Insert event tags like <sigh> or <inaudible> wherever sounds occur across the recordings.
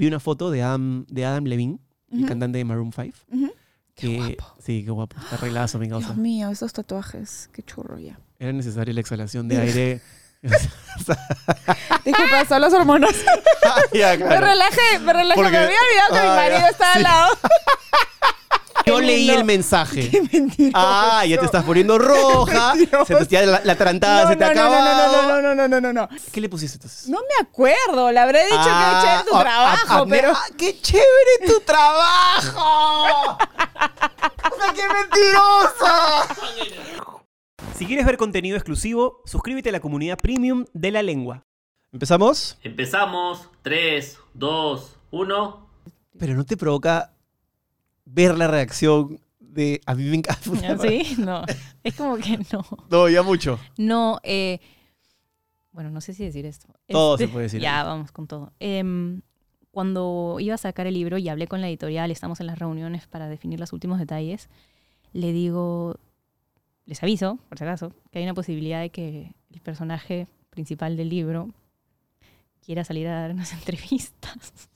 vi una foto de Adam, de Adam Levine, el cantante de Maroon 5. Ujú. Que, guapo. Sí, qué guapo. Está arreglazo, mi causa. Dios mío, esos tatuajes. Qué churro ya. Era necesaria la exhalación de aire. <laughs> Disculpa, son las hormonas. <laughs> Ya, Me claro. relajé, me relajé. Porque- Me había olvidado que mi Ah, marido estaba sí. al lado. <laughs> Yo leí el mensaje. Qué mentiroso. Ah, ya te estás poniendo roja. <laughs> se te, ya la, la tarantada No, se te no, no, acaba. no, no, no, no, no, no, no, no. ¿Qué le pusiste entonces? No me acuerdo, le habré dicho que he hecho tu ah, trabajo, ah, ah, pero... ah, ¡Qué chévere tu trabajo! <laughs> ¡O sea, qué mentirosa! Si quieres ver contenido exclusivo, suscríbete a la comunidad premium de la lengua. ¿Empezamos? Empezamos. 3, 2, 1. Pero no te provoca ver la reacción de. A mí me encanta. ¿Sí? <laughs> No. Es como que no. No, ya mucho. No, eh, bueno, no sé si decir esto. Este, Todo se puede decir Ya, vamos con todo. Em, cuando iba a sacar el libro y hablé con la editorial, estamos en las reuniones para definir los últimos detalles, le digo, les aviso, por si acaso, que hay una posibilidad de que el personaje principal del libro quiera salir a dar unas <laughs> entrevistas.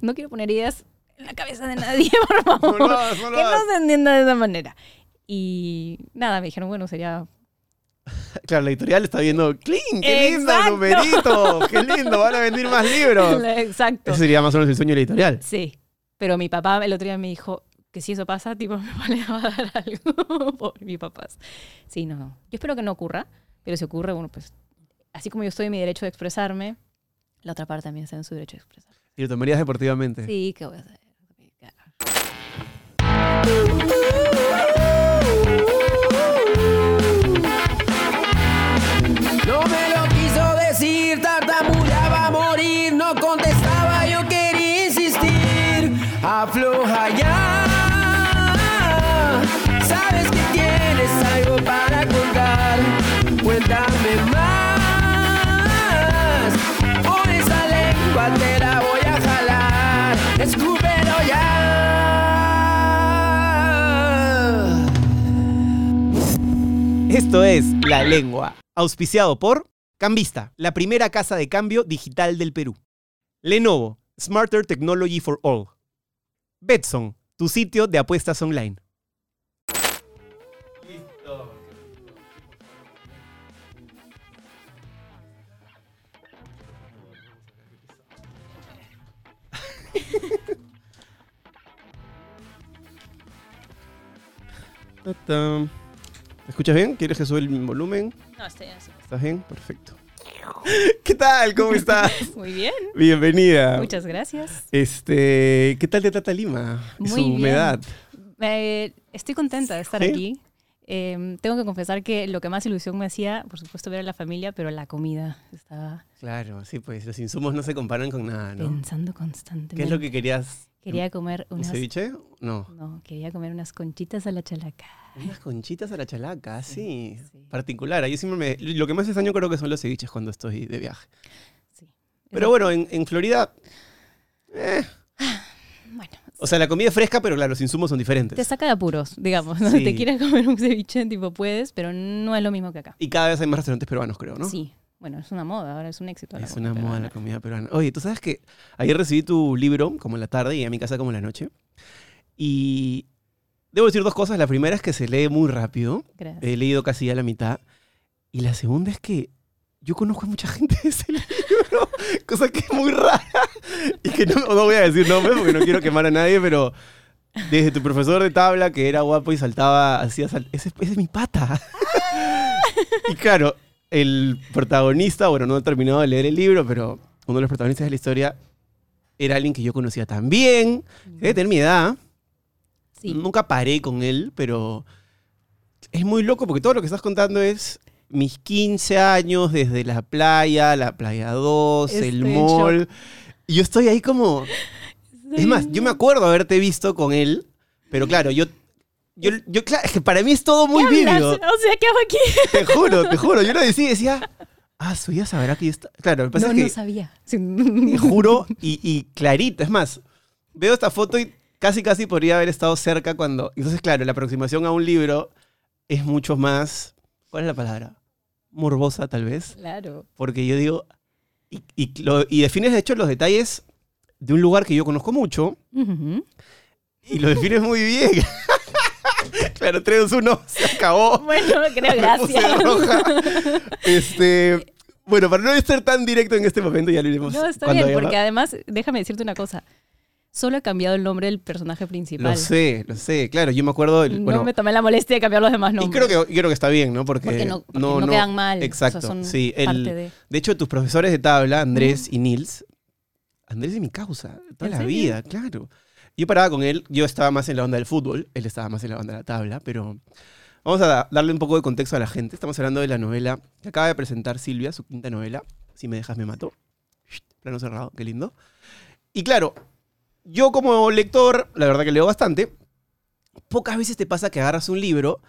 No quiero poner ideas en la cabeza de nadie, <laughs> por favor. No lo hagas, no lo que no se entienda de esa manera. Y nada, me dijeron, bueno, sería Claro, la editorial está viendo. ¡Clean! ¡Qué lindo Exacto. numerito! ¡Qué lindo! Van a vender más libros. <laughs> Exacto. Ese sería más o menos el sueño de la editorial. Sí. Pero mi papá el otro día me dijo que si eso pasa, tipo, mi papá le va a dar algo. <laughs> Por mis papás. Sí, no, no. Yo espero que no ocurra, pero si ocurre, bueno, pues, así como yo estoy en mi derecho de expresarme, la otra parte también está en su derecho de expresarse. Y lo tomarías deportivamente. Sí, ¿qué voy a hacer? Esto es La Lengua, auspiciado por Cambista, la primera casa de cambio digital del Perú. Lenovo, Smarter Technology for All. Betson, tu sitio de apuestas online. Ta-tam. ¿Me escuchas bien? ¿Quieres que el volumen? No, estoy así. ¿Estás bien? Perfecto. <laughs> ¿Qué tal? ¿Cómo estás? <laughs> Muy bien. Bienvenida. Muchas gracias. Este, ¿qué tal te trata Lima? Muy su bien. humedad. Eh, estoy contenta de estar aquí. Eh, tengo que confesar que lo que más ilusión me hacía, por supuesto, ver a la familia, pero la comida. Estaba Claro, sí, pues los insumos no se comparan con nada, ¿no? pensando constantemente. ¿Qué es lo que querías? Quería comer ¿Un unas... ceviche? No. No, quería comer unas conchitas a la chalaca. Unas conchitas a la chalaca, sí. sí. Particular. Yo siempre me... Lo que más extraño creo que son los ceviches cuando estoy de viaje. Sí. Pero bueno, en, en Florida... eh, Bueno, o sea, la comida es fresca, pero claro, los insumos son diferentes. te saca de apuros, digamos. ¿no? Sí. Te quieres comer un ceviche, tipo puedes, pero no es lo mismo que acá. Y cada vez hay más restaurantes peruanos, creo, ¿no? Sí. Bueno, es una moda, ahora es un éxito. la Es una moda la comida peruana. Oye, tú sabes que ayer recibí tu libro como en la tarde y a mi casa como en la noche. Y debo decir dos cosas. La primera es que se lee muy rápido. Gracias. He leído casi ya la mitad. Y la segunda es que yo conozco a mucha gente de ese <laughs> libro, cosa que es muy rara. Y que no, no voy a decir nombres porque no quiero quemar a nadie, pero desde tu profesor de tabla que era guapo y saltaba, hacía sal- ese, ese es mi pata. <laughs> y claro, el protagonista, bueno, no he terminado de leer el libro, pero uno de los protagonistas de la historia era alguien que yo conocía también, debe tener mi edad. Sí. Nunca paré con él, pero es muy loco porque todo lo que estás contando es mis 15 años desde la playa, la playa 2, el Estoy mall. Y yo estoy ahí como... <laughs> Es más, yo me acuerdo haberte visto con él, pero claro, yo... Yo, yo claro, es que para mí es todo muy vívido. O sea, ¿qué hago aquí? <laughs> Te juro, te juro. Yo lo decía decía, <laughs> ah, su ya sabrá que yo está. Claro, que pasa No, es que no sabía. <laughs> Te juro y, y clarito. Es más, veo esta foto y casi, casi podría haber estado cerca cuando. Entonces, claro, la aproximación a un libro es mucho más. ¿Cuál es la palabra? Morbosa, tal vez. Claro. Porque yo digo. Y, y, lo- y defines, de hecho, los detalles de un lugar que yo conozco mucho y lo defines muy bien. Claro, 3, 2, 1, se acabó. Bueno, creo, gracias. roja. <laughs> Este, bueno, para no ser tan directo en este momento, ya lo iremos. No, está bien, porque más. además, déjame decirte una cosa. Solo he cambiado el nombre del personaje principal. Lo sé, lo sé. Claro, yo me acuerdo. el- no bueno, me tomé la molestia de cambiar los demás y nombres. creo que, creo que está bien, ¿no? Porque, porque no, porque no quedan mal. o sea, Exacto, son sí. el- parte de... De hecho, tus profesores de tabla, Andrés y Nils, Andrés es mi causa, toda ¿En la vida, claro. Yo paraba con él, yo estaba más en la onda del fútbol, él estaba más en la onda de la tabla, pero vamos a da- darle un poco de contexto a la gente. Estamos hablando de la novela que acaba de presentar Silvia, su quinta novela, Si me dejas me mato. Plano cerrado, qué lindo. Y claro, yo como lector, la verdad que leo bastante, pocas veces te pasa que agarras un libro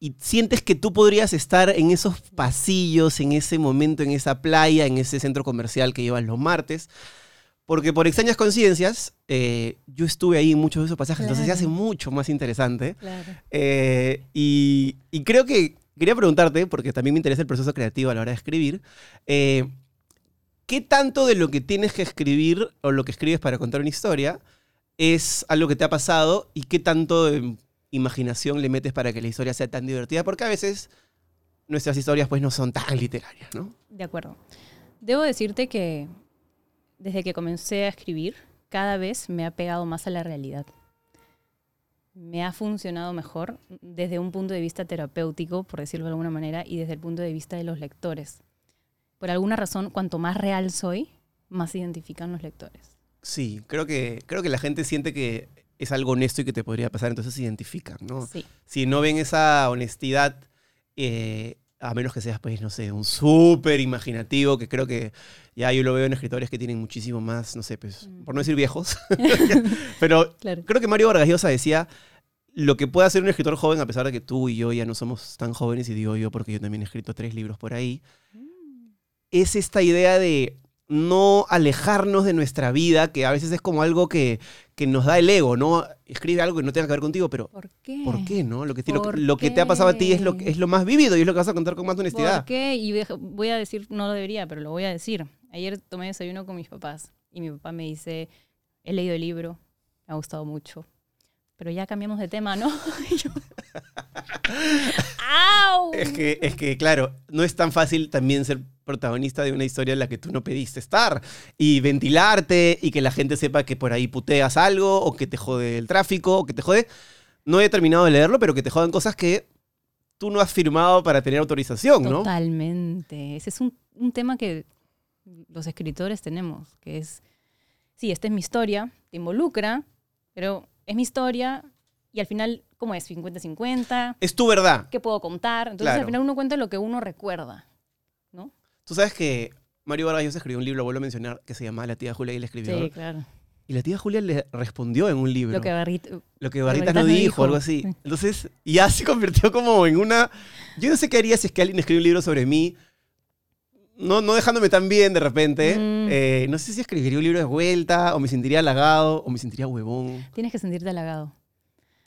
y sientes que tú podrías estar en esos pasillos, en ese momento, en esa playa, en ese centro comercial que llevas los martes. Porque por extrañas coincidencias, eh, yo estuve ahí en muchos de esos pasajes, entonces se hace mucho más interesante. Claro. Eh, y, y creo que quería preguntarte, porque también me interesa el proceso creativo a la hora de escribir, eh, ¿qué tanto de lo que tienes que escribir o lo que escribes para contar una historia es algo que te ha pasado y qué tanto de imaginación le metes para que la historia sea tan divertida? Porque a veces nuestras historias pues no son tan literarias, ¿no? De acuerdo. Debo decirte que desde que comencé a escribir, cada vez me ha pegado más a la realidad. Me ha funcionado mejor desde un punto de vista terapéutico, por decirlo de alguna manera, y desde el punto de vista de los lectores. Por alguna razón, cuanto más real soy, más se identifican los lectores. Sí, creo que, creo que la gente siente que es algo honesto y que te podría pasar, entonces se identifican, ¿no? Sí. si no ven esa honestidad, eh, a menos que seas, pues, no sé, un súper imaginativo, que creo que ya yo lo veo en escritores que tienen muchísimo más, no sé, pues, por no decir viejos, <laughs> pero Claro. creo que Mario Vargas Llosa decía lo que puede hacer un escritor joven, a pesar de que tú y yo ya no somos tan jóvenes, y digo yo porque yo también he escrito tres libros por ahí, es esta idea de no alejarnos de nuestra vida, que a veces es como algo que, que nos da el ego, ¿no? Escribe algo que no tenga que ver contigo, pero ¿Por qué? ¿Por qué, no? Lo que, te- lo, ¿Por lo que te ha pasado a ti es lo, es lo más vivido y es lo que vas a contar con más honestidad. ¿Por qué? Y voy a decir, no lo debería, pero lo voy a decir. Ayer tomé desayuno con mis papás y mi papá me dice, he leído el libro, me ha gustado mucho, pero ya cambiamos de tema, ¿no? <laughs> Yo, <laughs> ¡Au! Es que, es que, claro, no es tan fácil también ser protagonista de una historia en la que tú no pediste estar y ventilarte y que la gente sepa que por ahí puteas algo o que te jode el tráfico o que te jode. No he terminado de leerlo, pero que te jodan cosas que tú no has firmado para tener autorización, ¿no? Totalmente. Ese es un, un tema que los escritores tenemos, que es, sí, esta es mi historia, te involucra, pero es mi historia y al final, ¿cómo es? 50-50. Es tu verdad. ¿Qué puedo contar? Entonces Claro. al final uno cuenta lo que uno recuerda. Tú sabes que Mario Vargas Llosa escribió un libro, vuelvo a mencionar, que se llama La tía Julia y el escribidor. Sí, claro. Y la tía Julia le respondió en un libro. Lo que Barrit, Lo que Barritas no dijo, dijo. algo así. Sí. Entonces, ya se convirtió como en una... Yo no sé qué haría si es que alguien escribe un libro sobre mí, no, no dejándome tan bien de repente. Mm. Eh, no sé si escribiría un libro de vuelta, o me sentiría halagado, o me sentiría huevón. tienes que sentirte halagado.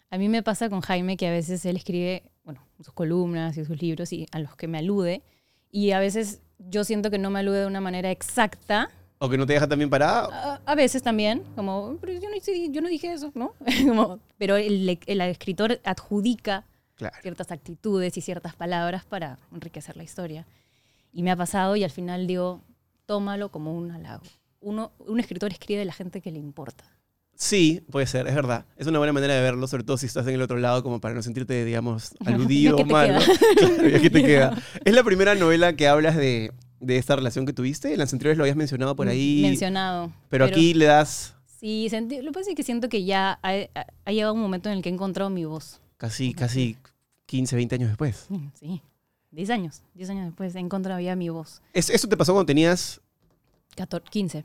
A mí me pasa con Jaime que a veces él escribe, bueno, sus columnas y sus libros y a los que me alude, y a veces yo siento que no me alude de una manera exacta, O que no te deja tan bien parado. a, a veces también, como, pero yo no, yo no dije eso, ¿no? <laughs> Como, pero el, el escritor adjudica Claro. ciertas actitudes y ciertas palabras para enriquecer la historia. Y me ha pasado y al final digo, tómalo como un halago. Uno, un escritor escribe de la gente que le importa. Sí, puede ser, es verdad. Es una buena manera de verlo, sobre todo si estás en el otro lado, como para no sentirte, digamos, <laughs> aludido o mal. <laughs> Claro, ya que te queda. <laughs> Es la primera novela que hablas de, de esta relación que tuviste. En las anteriores lo habías mencionado por ahí. Mencionado. pero aquí le das Sí, sentí- lo que pasa es que siento que ya ha, ha- llegado un momento en el que he encontrado mi voz. casi, casi 15, 20 años después. Mm, Sí, 10 años. 10 años después he encontrado ya mi voz. Es- eso te pasó cuando tenías 14, 15.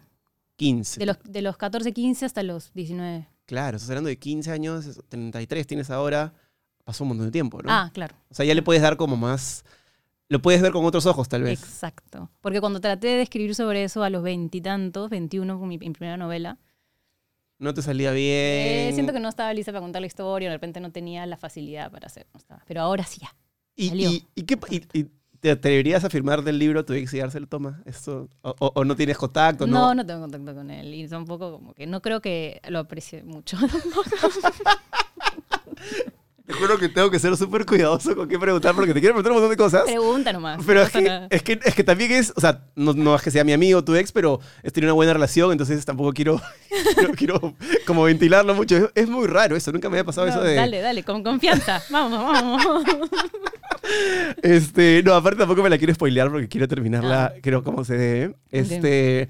15. De los, de los 14, 15 hasta los 19. Claro, estás hablando de 15 años, 33 tienes ahora. Pasó un montón de tiempo, ¿no? Ah, claro. O sea, ya le puedes dar como más... Lo puedes ver con otros ojos, tal vez. Exacto. Porque cuando traté de escribir sobre eso a los veintitantos, 21 con mi, mi primera novela, No te salía eh, bien. siento que no estaba lista para contar la historia, de repente no tenía la facilidad para hacer. no estaba. Pero ahora sí ya. ¿Y, y, y qué, y ¿Te atreverías a firmar del libro tu ex y dárselo? Toma, esto. O, o- o no tienes contacto, No, ¿no? no tengo contacto con él. Y tampoco como que no creo que lo aprecie mucho. <laughs> <laughs> Te juro que tengo que ser súper cuidadoso con qué preguntar porque te quiero preguntar un montón de cosas. Pregunta nomás. Pero no es que, es, que, es que también es, o sea, no, no es que sea mi amigo tu ex, pero es tener una buena relación, entonces tampoco quiero, <laughs> quiero, quiero como ventilarlo mucho. Es, es muy raro eso, nunca me había pasado No, eso de... Dale, dale, con confianza. <laughs> Vamos, vamos. <laughs> Este, no, aparte tampoco me la quiero spoilear porque quiero terminarla, Ah. creo, como se debe. Este,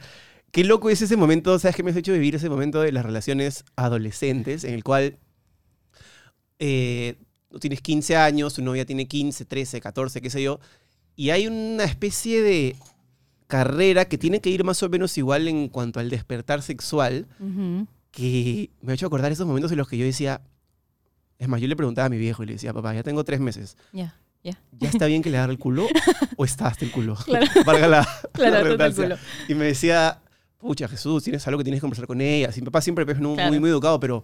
qué loco es ese momento, ¿sabes qué me has hecho vivir ese momento de las relaciones adolescentes en el cual eh, tú tienes 15 años, tu novia tiene 15, 13, 14, qué sé yo, y hay una especie de carrera que tiene que ir más o menos igual en cuanto al despertar sexual, Ujú. que me ha hecho acordar esos momentos en los que yo decía, es más, yo le preguntaba a mi viejo y le decía, papá, ya tengo tres meses. Ya, ya. ¿ya está bien que le agarre el culo o está hasta el culo? Claro. <laughs> Valga la, <laughs> Claro, la el culo. Y me decía, pucha, Jesús, tienes algo que tienes que conversar con ella. Mi papá siempre es muy, Claro. muy, muy educado, pero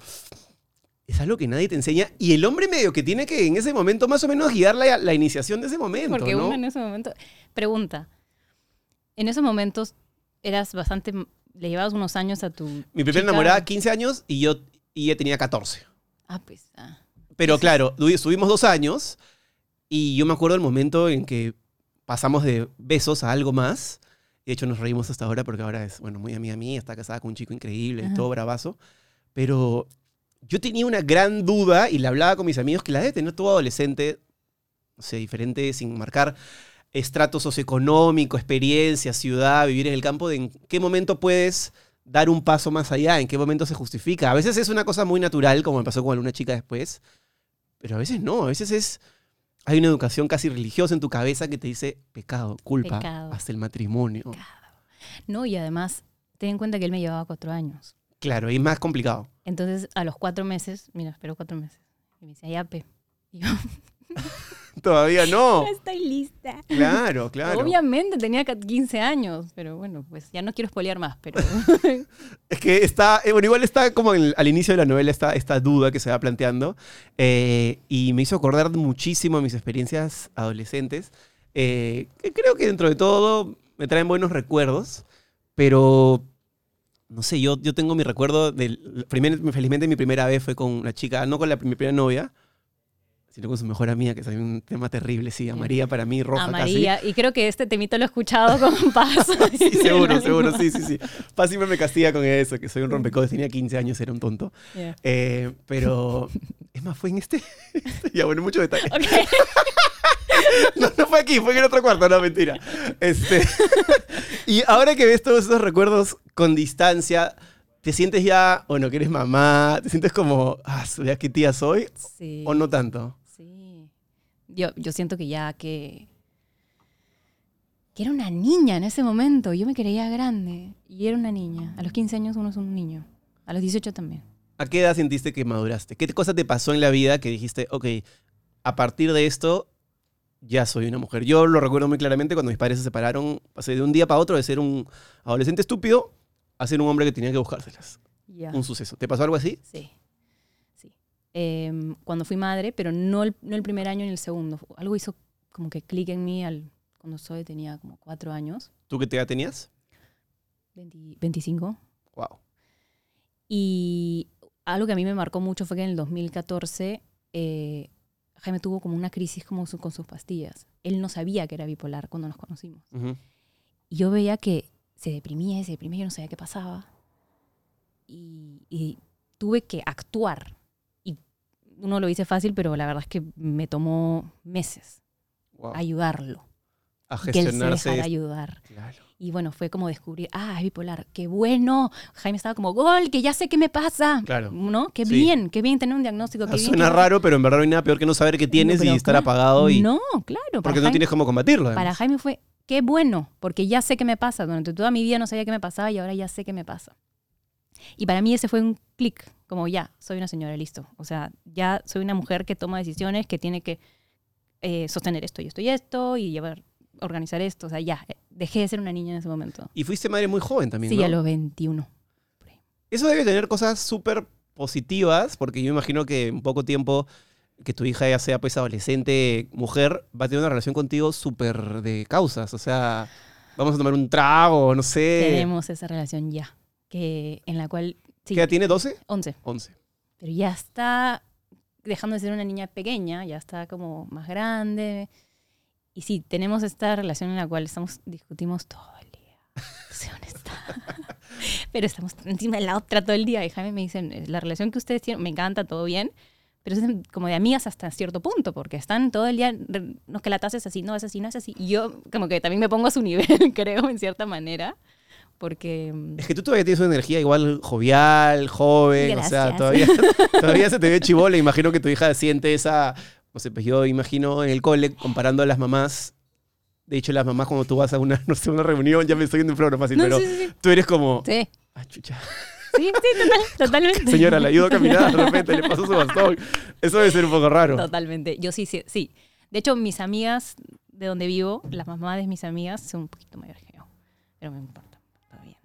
es algo que nadie te enseña. Y el hombre medio que tiene que en ese momento más o menos guiar la, la iniciación de ese momento, Porque ¿no? uno en ese momento... Pregunta. En esos momentos eras bastante... Le llevabas unos años a tu... Mi primera chica? enamorada, 15 años, y yo y ella tenía 14. Ah, pues... ah. Pero claro, estuvimos dos años y yo me acuerdo del momento en que pasamos de besos a algo más. De hecho, nos reímos hasta ahora porque ahora es, bueno, muy amiga mía, está casada con un chico increíble, Ajá. todo bravazo. Pero yo tenía una gran duda y la hablaba con mis amigos que la de tener todo adolescente, no sé, diferente, sin marcar estrato socioeconómico, experiencia, ciudad, vivir en el campo, de en qué momento puedes dar un paso más allá, en qué momento se justifica. A veces es una cosa muy natural, como me pasó con alguna chica después, pero a veces no, a veces es... Hay una educación casi religiosa en tu cabeza que te dice pecado, culpa, Pecado. hasta el matrimonio. No, y además, ten en cuenta que él me llevaba cuatro años. Claro, y es más complicado. Entonces, a los cuatro meses... Mira, espero cuatro meses. Y me decía, ya, pe. Y yo, <laughs> Todavía no. <laughs> estoy lista. Claro, claro. Obviamente tenía ca- 15 años, pero bueno, pues ya no quiero spoilear más, pero <laughs> Es que está, eh, bueno, igual está como el- al inicio de la novela esta, esta duda que se va planteando eh, y me hizo acordar muchísimo a mis experiencias adolescentes, eh, que creo que dentro de todo me traen buenos recuerdos, pero no sé, yo, yo tengo mi recuerdo del, primer, felizmente mi primera vez fue con una chica, no con la, mi primera novia, sino con su mejor amiga, que es un tema terrible, sí, a María para mí, roja a casi. María. Y creo que este temito lo he escuchado con <laughs> Paz. Sí, seguro, seguro, sí, sí, sí. Paz siempre me castiga con eso, que soy un rompecodes. Tenía 15 años, era un tonto. Yeah. Eh, pero, es más, fue en este. <laughs> ya, bueno, mucho detalle. Ok. <laughs> <laughs> No, no fue aquí, fue en el otro cuarto, no, mentira. Este, <laughs> y ahora que ves todos esos recuerdos con distancia, ¿te sientes ya, bueno, que eres mamá? ¿Te sientes como, ah, ¿ya qué tía soy? Sí. ¿O no tanto? Sí. Yo, yo siento que ya que. que era una niña en ese momento. Yo me creía grande. Y era una niña. A los 15 años uno es un niño. A los 18 también. ¿A qué edad sentiste que maduraste? ¿Qué cosa te pasó en la vida que dijiste, ok, a partir de esto ya soy una mujer? Yo lo recuerdo muy claramente cuando mis padres se separaron, pasé de un día para otro de ser un adolescente estúpido a ser un hombre que tenía que buscárselas. Un suceso. ¿Te pasó algo así? Sí. Sí. Em, cuando fui madre, pero no el, no el primer año ni el segundo. Algo hizo como que clic en mí al, cuando soy tenía como cuatro años. ¿Tú qué edad tenías? 20 25. Wow. Y algo que a mí me marcó mucho fue que en el 2014 eh, Jaime tuvo como una crisis como su- con sus pastillas. Él no sabía que era bipolar cuando nos conocimos. Ujú. Y yo veía que se deprimía y se deprimía, yo no sabía qué pasaba. Y, y tuve que actuar. Y uno lo dice fácil, pero la verdad es que me tomó meses Wow. ayudarlo. A Que él se gestionarse. ayudar. Claro. Y bueno, fue como descubrir, ah, es bipolar, qué bueno. Jaime estaba como, gol, que ya sé qué me pasa. Claro. ¿No? Qué Sí. bien, qué bien tener un diagnóstico. Qué Ah, bien Suena que- raro, pero en verdad no hay nada peor que no saber qué tienes pero y estar claro. apagado y No, claro. porque no Jaime- tienes cómo combatirlo. además. Para Jaime fue, qué bueno, porque ya sé qué me pasa. Durante toda mi vida no sabía qué me pasaba y ahora ya sé qué me pasa. Y para mí ese fue un clic, como ya, soy una señora, listo. O sea, ya soy una mujer que toma decisiones, que tiene que eh, sostener esto y esto y esto y llevar, organizar esto. O sea, ya, eh, dejé de ser una niña en ese momento. Y fuiste madre muy joven también, Sí, ¿no? a los 21. Eso debe tener cosas súper positivas, porque yo imagino que en poco tiempo que tu hija ya sea pues adolescente, mujer, va a tener una relación contigo súper de causas. O sea, vamos a tomar un trago, no sé. Tenemos esa relación ya, que, en la cual... Sí, ¿Qué edad tiene? ¿12? 11. 11. Pero ya está dejando de ser una niña pequeña, ya está como más grande. Y sí, tenemos esta relación en la cual estamos, discutimos todo el día. Soy honesta. <laughs> Pero estamos encima de la otra todo el día. Y Jaime me dice, la relación que ustedes tienen, me encanta, todo bien. Pero es como de amigas hasta cierto punto, porque están todo el día, no, que la taza es así, no es así, no es así. Y yo como que también me pongo a su <laughs> nivel, creo, en cierta manera. Porque... mm, Es que tú todavía tienes una energía igual jovial, joven, o sea, todavía, todavía se te ve chivola. <laughs> Imagino que tu hija siente esa, no sé, pues yo imagino en el cole comparando a las mamás. De hecho, las mamás cuando tú vas a una, <laughs> no sé, una reunión, ya me estoy yendo en flor fácil, No, pero sí, sí, sí. tú eres como, Sí, ah, chucha, sí, sí, total- <laughs> totalmente. señora, le ayudo a caminar, de repente le pasó su bastón. Eso debe ser un poco raro. Totalmente. Yo sí, sí, sí. De hecho, mis amigas de donde vivo, las mamás de mis amigas, son un poquito mayores que yo. Pero me importa. Todo bien.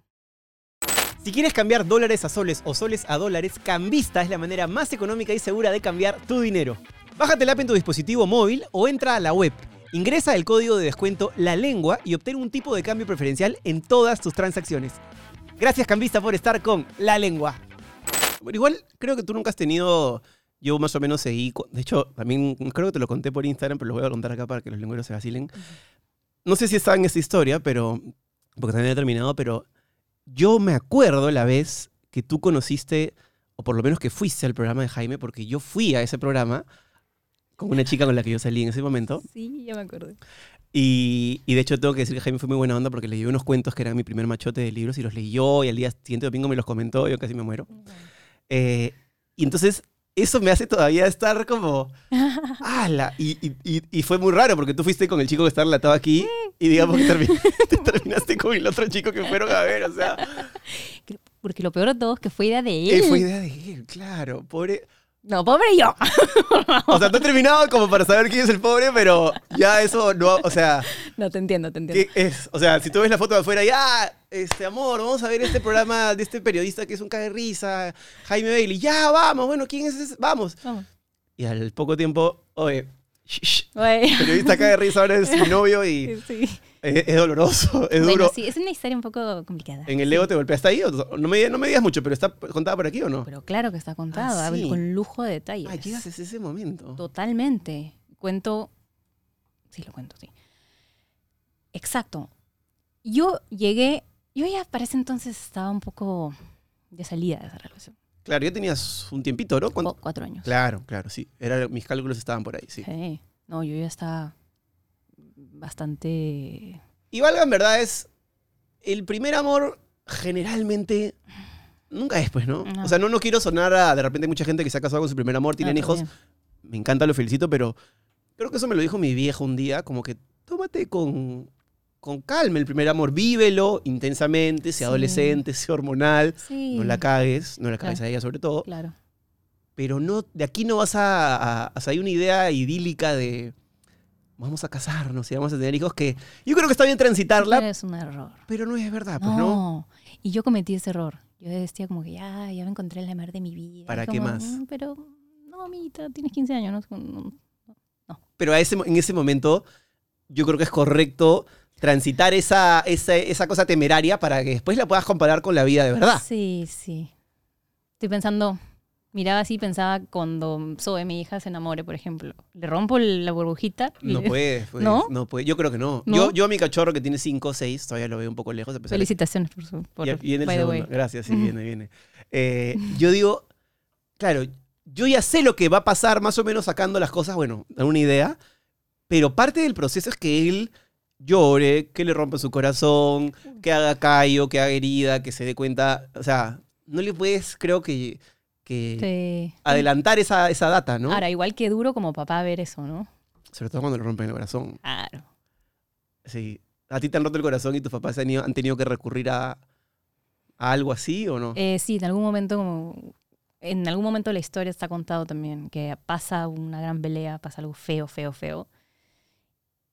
Si quieres cambiar dólares a soles o soles a dólares, Cambista es la manera más económica y segura de cambiar tu dinero. Bájate la app en tu dispositivo móvil o entra a la web. Ingresa el código de descuento La Lengua y obtén un tipo de cambio preferencial en todas tus transacciones. Gracias Cambista por estar con La Lengua. Igual creo que tú nunca has tenido... Yo más o menos seguí... De hecho, también creo que te lo conté por Instagram, pero lo voy a contar acá para que los lengüeros se vacilen. No sé si estaba en esta historia, pero... Porque también he terminado, pero... Yo me acuerdo la vez que tú conociste, o por lo menos que fuiste al programa de Jaime, porque yo fui a ese programa con una chica con la que yo salí en ese momento. Sí, ya me acuerdo. Y, y de hecho tengo que decir que Jaime fue muy buena onda porque le llevé unos cuentos que eran mi primer machote de libros y los leyó y al día siguiente domingo me los comentó, yo casi me muero. Eh, y entonces eso me hace todavía estar como... <laughs> ¡Hala! Y, y, y, y fue muy raro porque tú fuiste con el chico que está relatado aquí y digamos que termi- <laughs> te terminaste con el otro chico que fueron a ver, o sea... <laughs> Porque lo peor de todo es que fue idea de él. eh, fue idea de él, claro, pobre... No, pobre yo. <laughs> O sea, no he terminado como para saber quién es el pobre, pero ya eso no, o sea... No, te entiendo, te entiendo. O sea, si tú ves la foto de afuera, ya, este amor, vamos a ver este programa de este periodista que es un cae de risa, Jaime Bailey. Ya, vamos, bueno, ¿quién es ese? Vamos. Vamos. Y al poco tiempo, oye, shh, shh, periodista cae de risa, ahora es mi novio y <laughs> Sí. Es, es doloroso, <laughs> es Bueno, duro. sí, es una historia un poco complicada. ¿En el Lego te golpeaste ahí? ¿O no, me, no me digas mucho, pero ¿está contada por aquí o no? Pero claro que está contado, Ah, sí. con lujo de detalles. Ah, llegas a ese momento. Totalmente. Cuento. Sí, lo cuento, sí. Exacto. Yo llegué. Yo ya para ese entonces estaba un poco de salida de esa relación. Claro, ya tenías un tiempito, ¿no? Cu- cuatro años. Claro, claro, sí. Era, mis cálculos estaban por ahí, sí. Sí. No, yo ya estaba bastante. Y valga en verdad es el primer amor generalmente nunca es, pues, ¿no? No. O sea, no, no quiero sonar a de repente mucha gente que se ha casado con su primer amor, tienen No, hijos. Me encanta, lo felicito, pero creo que eso me lo dijo mi viejo un día, como que tómate con, con calma el primer amor, vívelo intensamente, sea Sí. adolescente, sea hormonal, Sí. no la cagues, no la cagues Claro. a ella sobre todo, Claro. pero no, de aquí no vas a, a, o sea, hay una idea idílica de vamos a casarnos y vamos a tener hijos que yo creo que está bien transitarla, Pero es un error. pero no es verdad, pues, ¿no? No. Y yo cometí ese error. Yo decía como que ya, ya me encontré el amor de mi vida. ¿Para qué más? "Mm, Pero, no, amiguita, tienes 15 años, ¿no? No, Pero a ese, en ese momento yo creo que es correcto transitar esa, esa, esa cosa temeraria para que después la puedas comparar con la vida de verdad. Sí, sí. Estoy pensando, miraba así, pensaba cuando Zoe, mi hija, se enamore, por ejemplo. Le rompo la burbujita. y No le- puedes, <laughs> pues, ¿No? no puede. Yo creo que no. ¿No? Yo, yo a mi cachorro que tiene 5 o 6, todavía lo veo un poco lejos. A pesar de- Felicitaciones por su. Por, viene el segundo. way. Gracias, sí, viene, viene. Eh, yo digo, claro, yo ya sé lo que va a pasar más o menos sacando las cosas, bueno, una idea, pero parte del proceso es que él llore, que le rompa su corazón, que haga callo, que haga herida, que se dé cuenta, o sea, no le puedes, creo que, que Sí. adelantar esa, esa data, ¿no? Ahora, igual que duro como papá ver eso, ¿no? Sobre todo cuando le rompen el corazón. Claro. Sí. ¿A ti te han roto el corazón y tus papás han tenido, han tenido que recurrir a, a algo así o no? Eh, sí, en algún momento, como- en algún momento de la historia está contado también que pasa una gran pelea, pasa algo feo, feo, feo.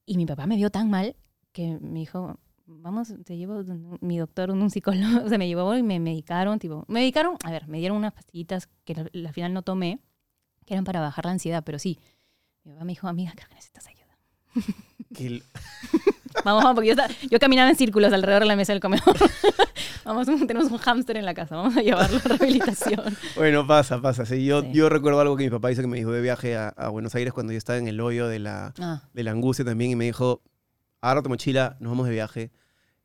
Y mi papá me vio tan mal que me dijo, vamos, te llevo mi doctor, un psicólogo, <laughs> o sea, me llevó y me medicaron, tipo, me medicaron, a ver, me dieron unas pastillitas que al al final no tomé, que eran para bajar la ansiedad, pero sí. Mi papá me dijo, amiga, creo que necesitas ayuda. <laughs> Vamos, vamos, porque yo, estaba- yo caminaba en círculos alrededor de la mesa del comedor. <laughs> vamos, tenemos un hámster en la casa, vamos a llevarlo a rehabilitación. Bueno, pasa, pasa. Sí, yo, Sí. yo recuerdo algo que mi papá hizo que me dijo de viaje a, a Buenos Aires cuando yo estaba en el hoyo de la, Ah, de la angustia también y me dijo, agarra tu mochila, nos vamos de viaje.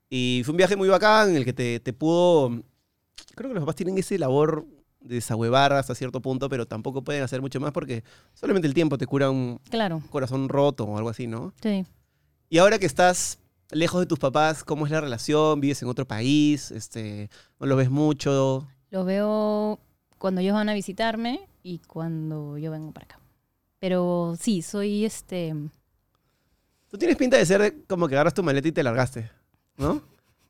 Y fue un viaje muy bacán en el que te, te pudo... Creo que los papás tienen ese labor de desahuevar hasta cierto punto, pero tampoco pueden hacer mucho más porque solamente el tiempo te cura un claro, corazón roto o algo así, ¿no? sí. Y ahora que estás lejos de tus papás, ¿cómo es la relación? ¿Vives en otro país? Este, ¿No lo ves mucho? Lo veo cuando ellos van a visitarme y cuando yo vengo para acá. Pero sí, soy este... Tú tienes pinta de ser de- como que agarras tu maleta y te largaste, ¿no?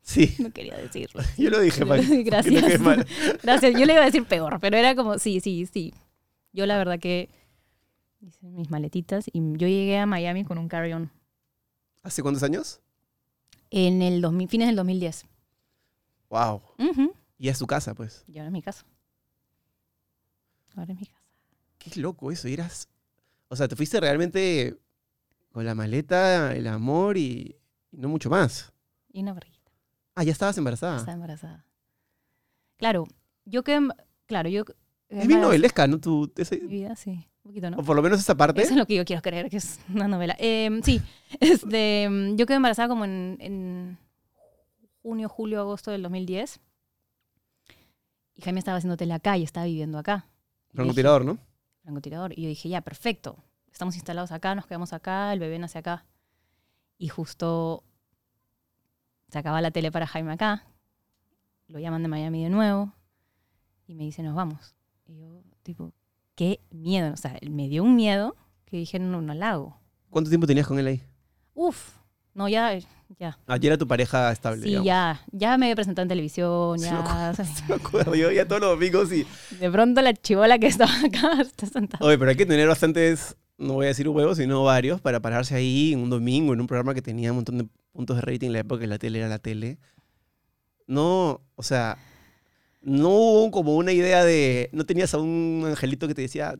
Sí, No quería decirlo. <laughs> yo lo dije, no <laughs> Gracias. mal. <laughs> Gracias. Yo le iba a decir peor, pero era como, sí, sí, sí. Yo la verdad que hice mis maletitas y yo llegué a Miami con un carry-on ¿Hace cuántos años? en el 2000, fines del 2010. Wow. Ujú. Y es tu casa, pues. Y ahora es mi casa. Ahora es mi casa. Qué loco eso. y eras... O sea, te fuiste realmente con la maleta, el amor y, y no mucho más. Y una barriguita. Ah, ya estabas embarazada. Está embarazada. Claro, yo que... Claro, yo... Es bien novelesca, ¿no? Tu, ese- vida, sí. Un poquito, ¿no? o por lo menos esa parte. Eso es lo que yo quiero creer, que es una novela. Eh, sí, <laughs> este, yo quedé embarazada como en, en junio, julio, agosto del 2010. Y Jaime estaba haciendo tele acá y estaba viviendo acá. Francotirador, ¿no? francotirador. Y yo dije, ya, perfecto. Estamos instalados acá, nos quedamos acá, el bebé nace acá. Y justo se acaba la tele para Jaime acá. Lo llaman de Miami de nuevo. Y me dice, nos vamos. Y yo, tipo, qué miedo. O sea, me dio un miedo que dije, no, no la hago. ¿Cuánto tiempo tenías con él ahí? Uf, no, ya, ya. Ayer era tu pareja estable. Sí, digamos. ya. Ya me había presentado en televisión, me ya. Me acuerdo, yo <laughs> ya todos los domingos y... De pronto la chivola que estaba acá <laughs> está sentada. Oye, pero hay que tener bastantes, no voy a decir huevos, sino varios, para pararse ahí en un domingo, en un programa que tenía un montón de puntos de rating en la época que la tele era la tele. No, o sea, no hubo como una idea de... No tenías a un angelito que te decía,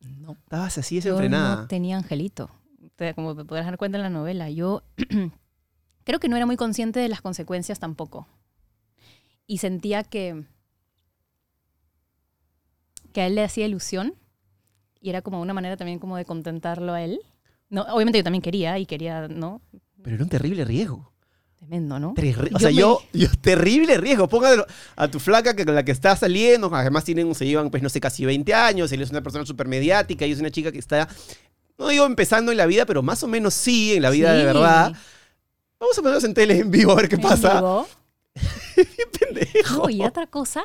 No. estabas así Yo desenfrenada. no tenía angelito. O sea, como te podrás dar cuenta en la novela, yo <clears throat> creo que no era muy consciente de las consecuencias tampoco. Y sentía que, que a él le hacía ilusión y era como una manera también como de contentarlo a él. No, obviamente yo también quería y quería, ¿no? Pero era un terrible riesgo. Tremendo, ¿no? O Yo sea, me- yo, yo, terrible riesgo. Póngalo a tu flaca que con la que está saliendo, además tienen, se llevan, pues, no sé, casi 20 años, él es una persona súper mediática y es una chica que está, no digo empezando en la vida, pero más o menos sí, en la vida de verdad. Vamos a ponernos en tele en vivo a ver qué En pasa. vivo. <laughs> Bien pendejo. No, y otra cosa,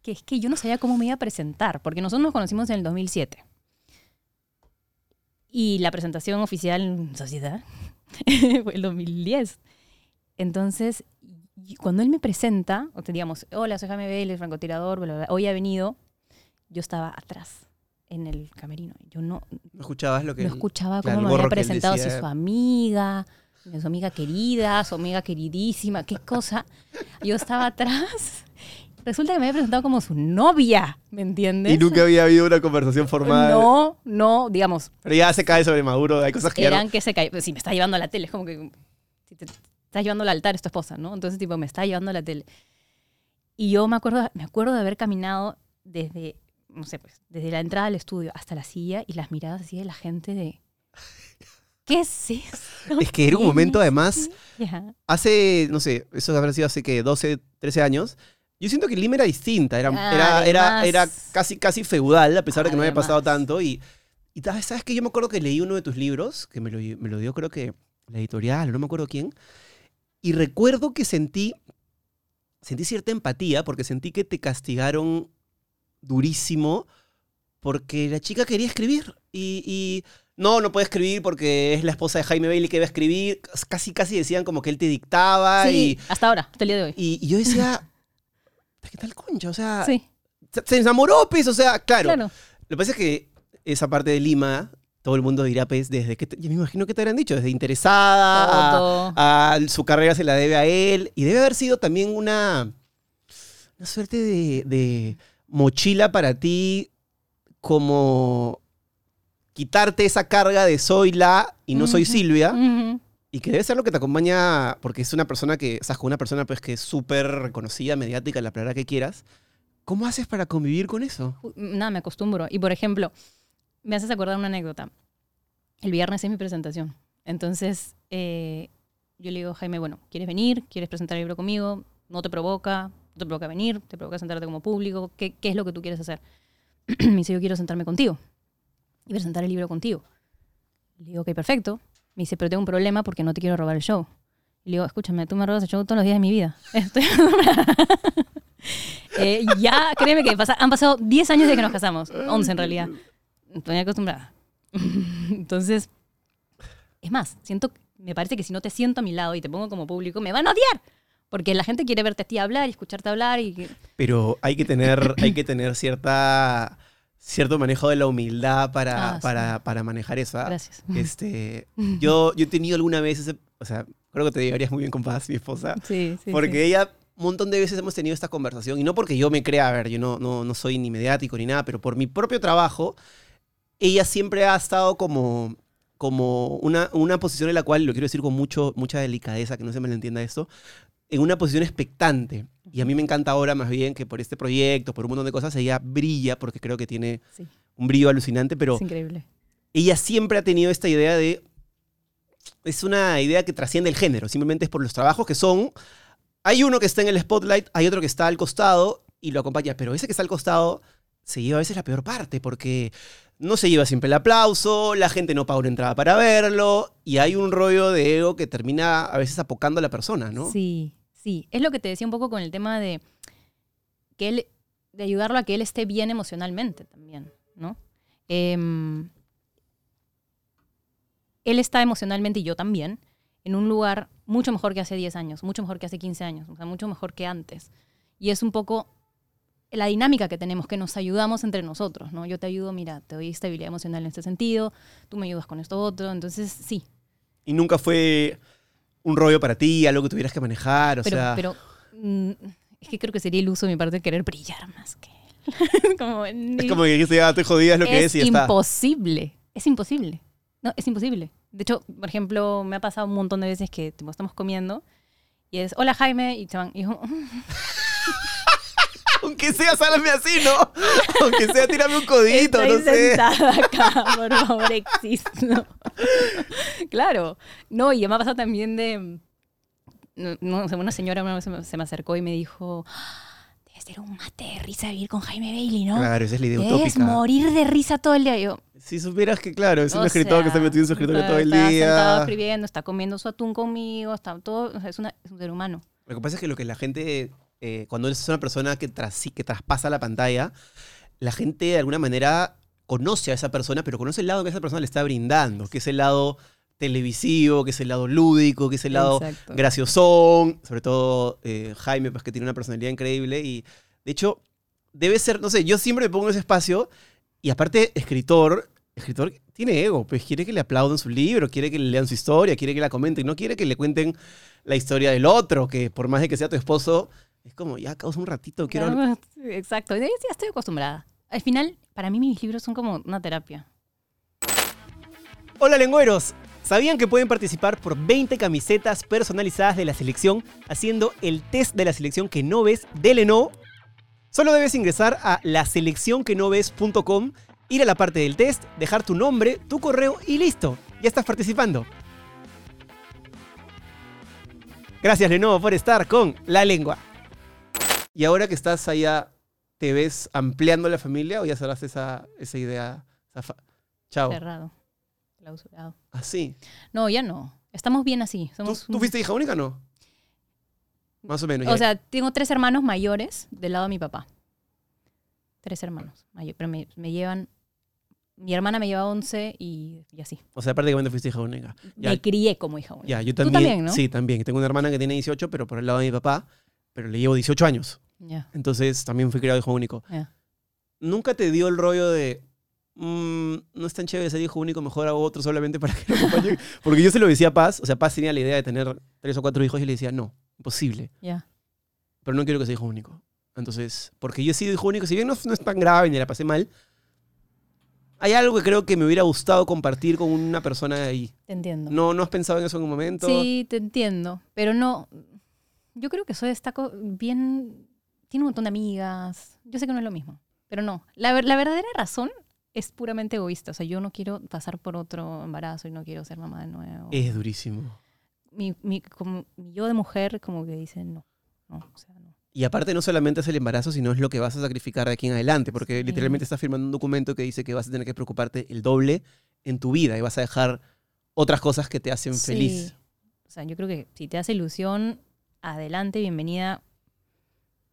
que es que yo no sabía cómo me iba a presentar, porque nosotros nos conocimos en el 2007. Y la presentación oficial en sociedad <laughs> fue el 2010. Entonces, cuando él me presenta, o digamos, hola, soy Jaime Vélez, francotirador, bla, bla, bla, hoy ha venido, yo estaba atrás, en el camerino. Yo no, ¿No escuchabas lo que no él- escuchaba cómo me había presentado, si su amiga, su amiga querida, su amiga queridísima, qué cosa. Yo estaba atrás. Resulta que me había presentado como su novia, ¿me entiendes? Y nunca había habido una conversación formal. No, no, digamos, Pero ya se cae sobre Maduro, hay cosas que ya no- eran que se cae. Si me está llevando a la tele, es como que si te estás llevando al altar es tu esposa, ¿no? Entonces, tipo, me está llevando a la tele. Y yo me acuerdo, me acuerdo de haber caminado desde, no sé, pues, desde la entrada al estudio hasta la silla y las miradas así de la gente de. ¿Qué es eso? Es que era un ¿Quién momento, además, ella? hace, no sé, eso habrá sido hace que 12, 13 años. Yo siento que Lima era distinta, era, Ah, era, era, era casi, casi feudal, a pesar de que no había pasado tanto. Y, y sabes que yo me acuerdo que leí uno de tus libros, que me lo, me lo dio creo que la editorial, no me acuerdo quién. Y recuerdo que sentí, sentí cierta empatía porque sentí que te castigaron durísimo porque la chica quería escribir y, y no, no puede escribir porque es la esposa de Jaime Bailey que va a escribir. Casi, casi decían como que él te dictaba Sí, hasta ahora, hasta el día de hoy. y, y yo decía, ¿qué tal concha? O sea, Sí, se, enamoró, pues, o sea, claro. claro. Lo que pasa es que esa parte de Lima, todo el mundo dirá, pues, desde que, te- yo me imagino que te habrán dicho, desde interesada, a- Todo. a, su carrera se la debe a él, y debe haber sido también una, una suerte de, de mochila para ti como quitarte esa carga de soy la y no soy. Silvia. Ujú. Y que debe ser lo que te acompaña, porque es una persona que, estás con una persona pues que es súper reconocida, mediática, la palabra que quieras. ¿Cómo haces para convivir con eso? Nada, me acostumbro. Y por ejemplo, me haces acordar una anécdota. El viernes es mi presentación. Entonces, eh, yo le digo, Jaime, bueno, ¿quieres venir? ¿Quieres presentar el libro conmigo? ¿No te provoca? ¿No te provoca venir? ¿Te provoca sentarte como público? ¿Qué, qué es lo que tú quieres hacer? <clears throat> me dice, yo quiero sentarme contigo y presentar el libro contigo. Le digo, ok, perfecto. Me dice, pero tengo un problema porque no te quiero robar el show. Y le digo, escúchame, tú me robas el show todos los días de mi vida. <laughs> Estoy <laughs> Eh, ya, créeme que pasa- han pasado 10 años desde que nos casamos. 11 en realidad. Estoy acostumbrada. <laughs> Entonces, es más, siento, me parece que si no te siento a mi lado y te pongo como público, me van a odiar. Porque la gente quiere verte a ti hablar y escucharte hablar y... Pero hay que tener, hay que tener cierta, cierto manejo de la humildad para, Ah, sí. para, para manejar eso. ¿ah? Gracias. <laughs> Este, <laughs> yo, yo he tenido alguna vez ese, o sea, creo que te llevarías muy bien con Paz, mi esposa, Sí, sí. porque sí. ella, un montón de veces hemos tenido esta conversación, y no porque yo me crea, a ver, yo no, no, no soy ni mediático ni nada, pero por mi propio trabajo, ella siempre ha estado como, como una, una posición en la cual, lo quiero decir con mucho, mucha delicadeza, que no se me entienda esto, en una posición expectante. Y a mí me encanta ahora más bien que por este proyecto, por un montón de cosas, ella brilla, porque creo que tiene Sí, un brillo alucinante, pero es increíble. ella siempre ha tenido esta idea de. Es una idea que trasciende el género, simplemente es por los trabajos que son. Hay uno que está en el spotlight, hay otro que está al costado y lo acompaña, pero ese que está al costado se lleva a veces la peor parte porque no se lleva siempre el aplauso, la gente no paga una entrada para verlo y hay un rollo de ego que termina a veces apocando a la persona, ¿no? Sí, sí. Es lo que te decía un poco con el tema de que él, de ayudarlo a que él esté bien emocionalmente también, ¿no? Em, él está emocionalmente y yo también en un lugar mucho mejor que hace 10 años, mucho mejor que hace 15 años, o sea, mucho mejor que antes. Y es un poco la dinámica que tenemos, que nos ayudamos entre nosotros, ¿no? Yo te ayudo, mira, te doy estabilidad emocional en este sentido, tú me ayudas con esto otro, entonces sí, Y nunca fue un rollo para ti, algo que tuvieras que manejar, o pero, sea. pero mm, es que creo que sería iluso de mi parte querer brillar más que él. <laughs> como, es como que dijiste, ah, estoy jodida, es lo que es y está. imposible. Es imposible. No, es imposible. De hecho, por ejemplo, me ha pasado un montón de veces que tipo, estamos comiendo y es, hola Jaime, y se van, y yo, <laughs> <laughs> Aunque sea, sálame así, ¿no? <laughs> Aunque sea, tírame un codito, Estoy no sé. sentada acá, <laughs> por favor, existo. claro. No, y me ha pasado también de... No, una señora una vez se me, acercó y me dijo, "Ah, debe ser un mate de risa vivir con Jaime Bailey, ¿no? Claro, esa es la idea Debes utópica. morir de risa todo el día. Yo, Si supieras que, claro, es un escritor que está metido en su escritorio todo el Está sentado día. escribiendo, está comiendo su atún conmigo, está todo... o sea, es, una- es un ser humano. Lo que pasa es que lo que la gente, eh, cuando eres una persona que, tras, que traspasa la pantalla, la gente de alguna manera conoce a esa persona, pero conoce el lado que esa persona le está brindando, que es el lado televisivo, que es el lado lúdico, que es el lado Exacto. graciosón, sobre todo eh, Jaime, pues que tiene una personalidad increíble y de hecho debe ser, no sé, yo siempre me pongo en ese espacio y aparte escritor, escritor tiene ego, pues quiere que le aplaudan su libro, quiere que le lean su historia, quiere que la comenten, no quiere que le cuenten la historia del otro, que por más de que sea tu esposo, es como, ya, causa un ratito, quiero... Claro, Exacto, ya estoy acostumbrada. Al final, para mí mis libros son como una terapia. Hola lengüeros, ¿sabían que pueden participar por 20 camisetas personalizadas de la selección haciendo el test de la selección que no ves de Lenovo? Solo debes ingresar a laseleccionquenoves.com, ir a la parte del test, dejar tu nombre, tu correo y listo, ya estás participando. Gracias Lenovo por estar con La Lengua. Y ahora que estás allá, ¿te ves ampliando la familia o ya cerraste esa, esa idea? esa Chao. Cerrado, clausurado. Así. No, ya no. Estamos bien así. ¿Tú, Somos tú un- fuiste hija única o no? Más o menos. O ya. sea, tengo tres hermanos mayores del lado de mi papá. Tres hermanos mayores, pero me, me llevan... Mi hermana me lleva 11 y, y así. O sea, prácticamente fuiste hija única. Ya, Me crié como hija única. ya, yo Tú también. también, ¿no? Sí, también. Tengo una hermana que tiene 18, pero por el lado de mi papá, pero le llevo 18 años. Ya, Entonces también fui criado hijo único. ¿Nunca te dio el rollo de, "Mm, no es tan chévere ser hijo único, mejor hago otro solamente para que lo acompañe? <laughs> Porque yo se lo decía a Paz, o sea, Paz tenía la idea de tener tres o cuatro hijos y le decía, no, imposible, ya. pero no quiero que sea hijo único. Entonces, porque yo he sido hijo único, si bien no, no es tan grave ni la pasé mal, Hay algo que creo que me hubiera gustado compartir con una persona ahí. Te entiendo. ¿No, ¿No has pensado en eso en un momento? Sí, te entiendo. Pero no. Yo creo que soy destaco bien. Tiene un montón de amigas. Yo sé que no es lo mismo. Pero no. La, la verdadera razón es puramente egoísta. O sea, yo no quiero pasar por otro embarazo y no quiero ser mamá de nuevo. Es durísimo. Mi, mi- como, yo de mujer, como que dice no. No, o sea, no. Y aparte no solamente es el embarazo, sino es lo que vas a sacrificar de aquí en adelante, porque Sí. literalmente estás firmando un documento que dice que vas a tener que preocuparte el doble en tu vida y vas a dejar otras cosas que te hacen Sí. feliz. O sea, yo creo que si te hace ilusión, adelante, bienvenida.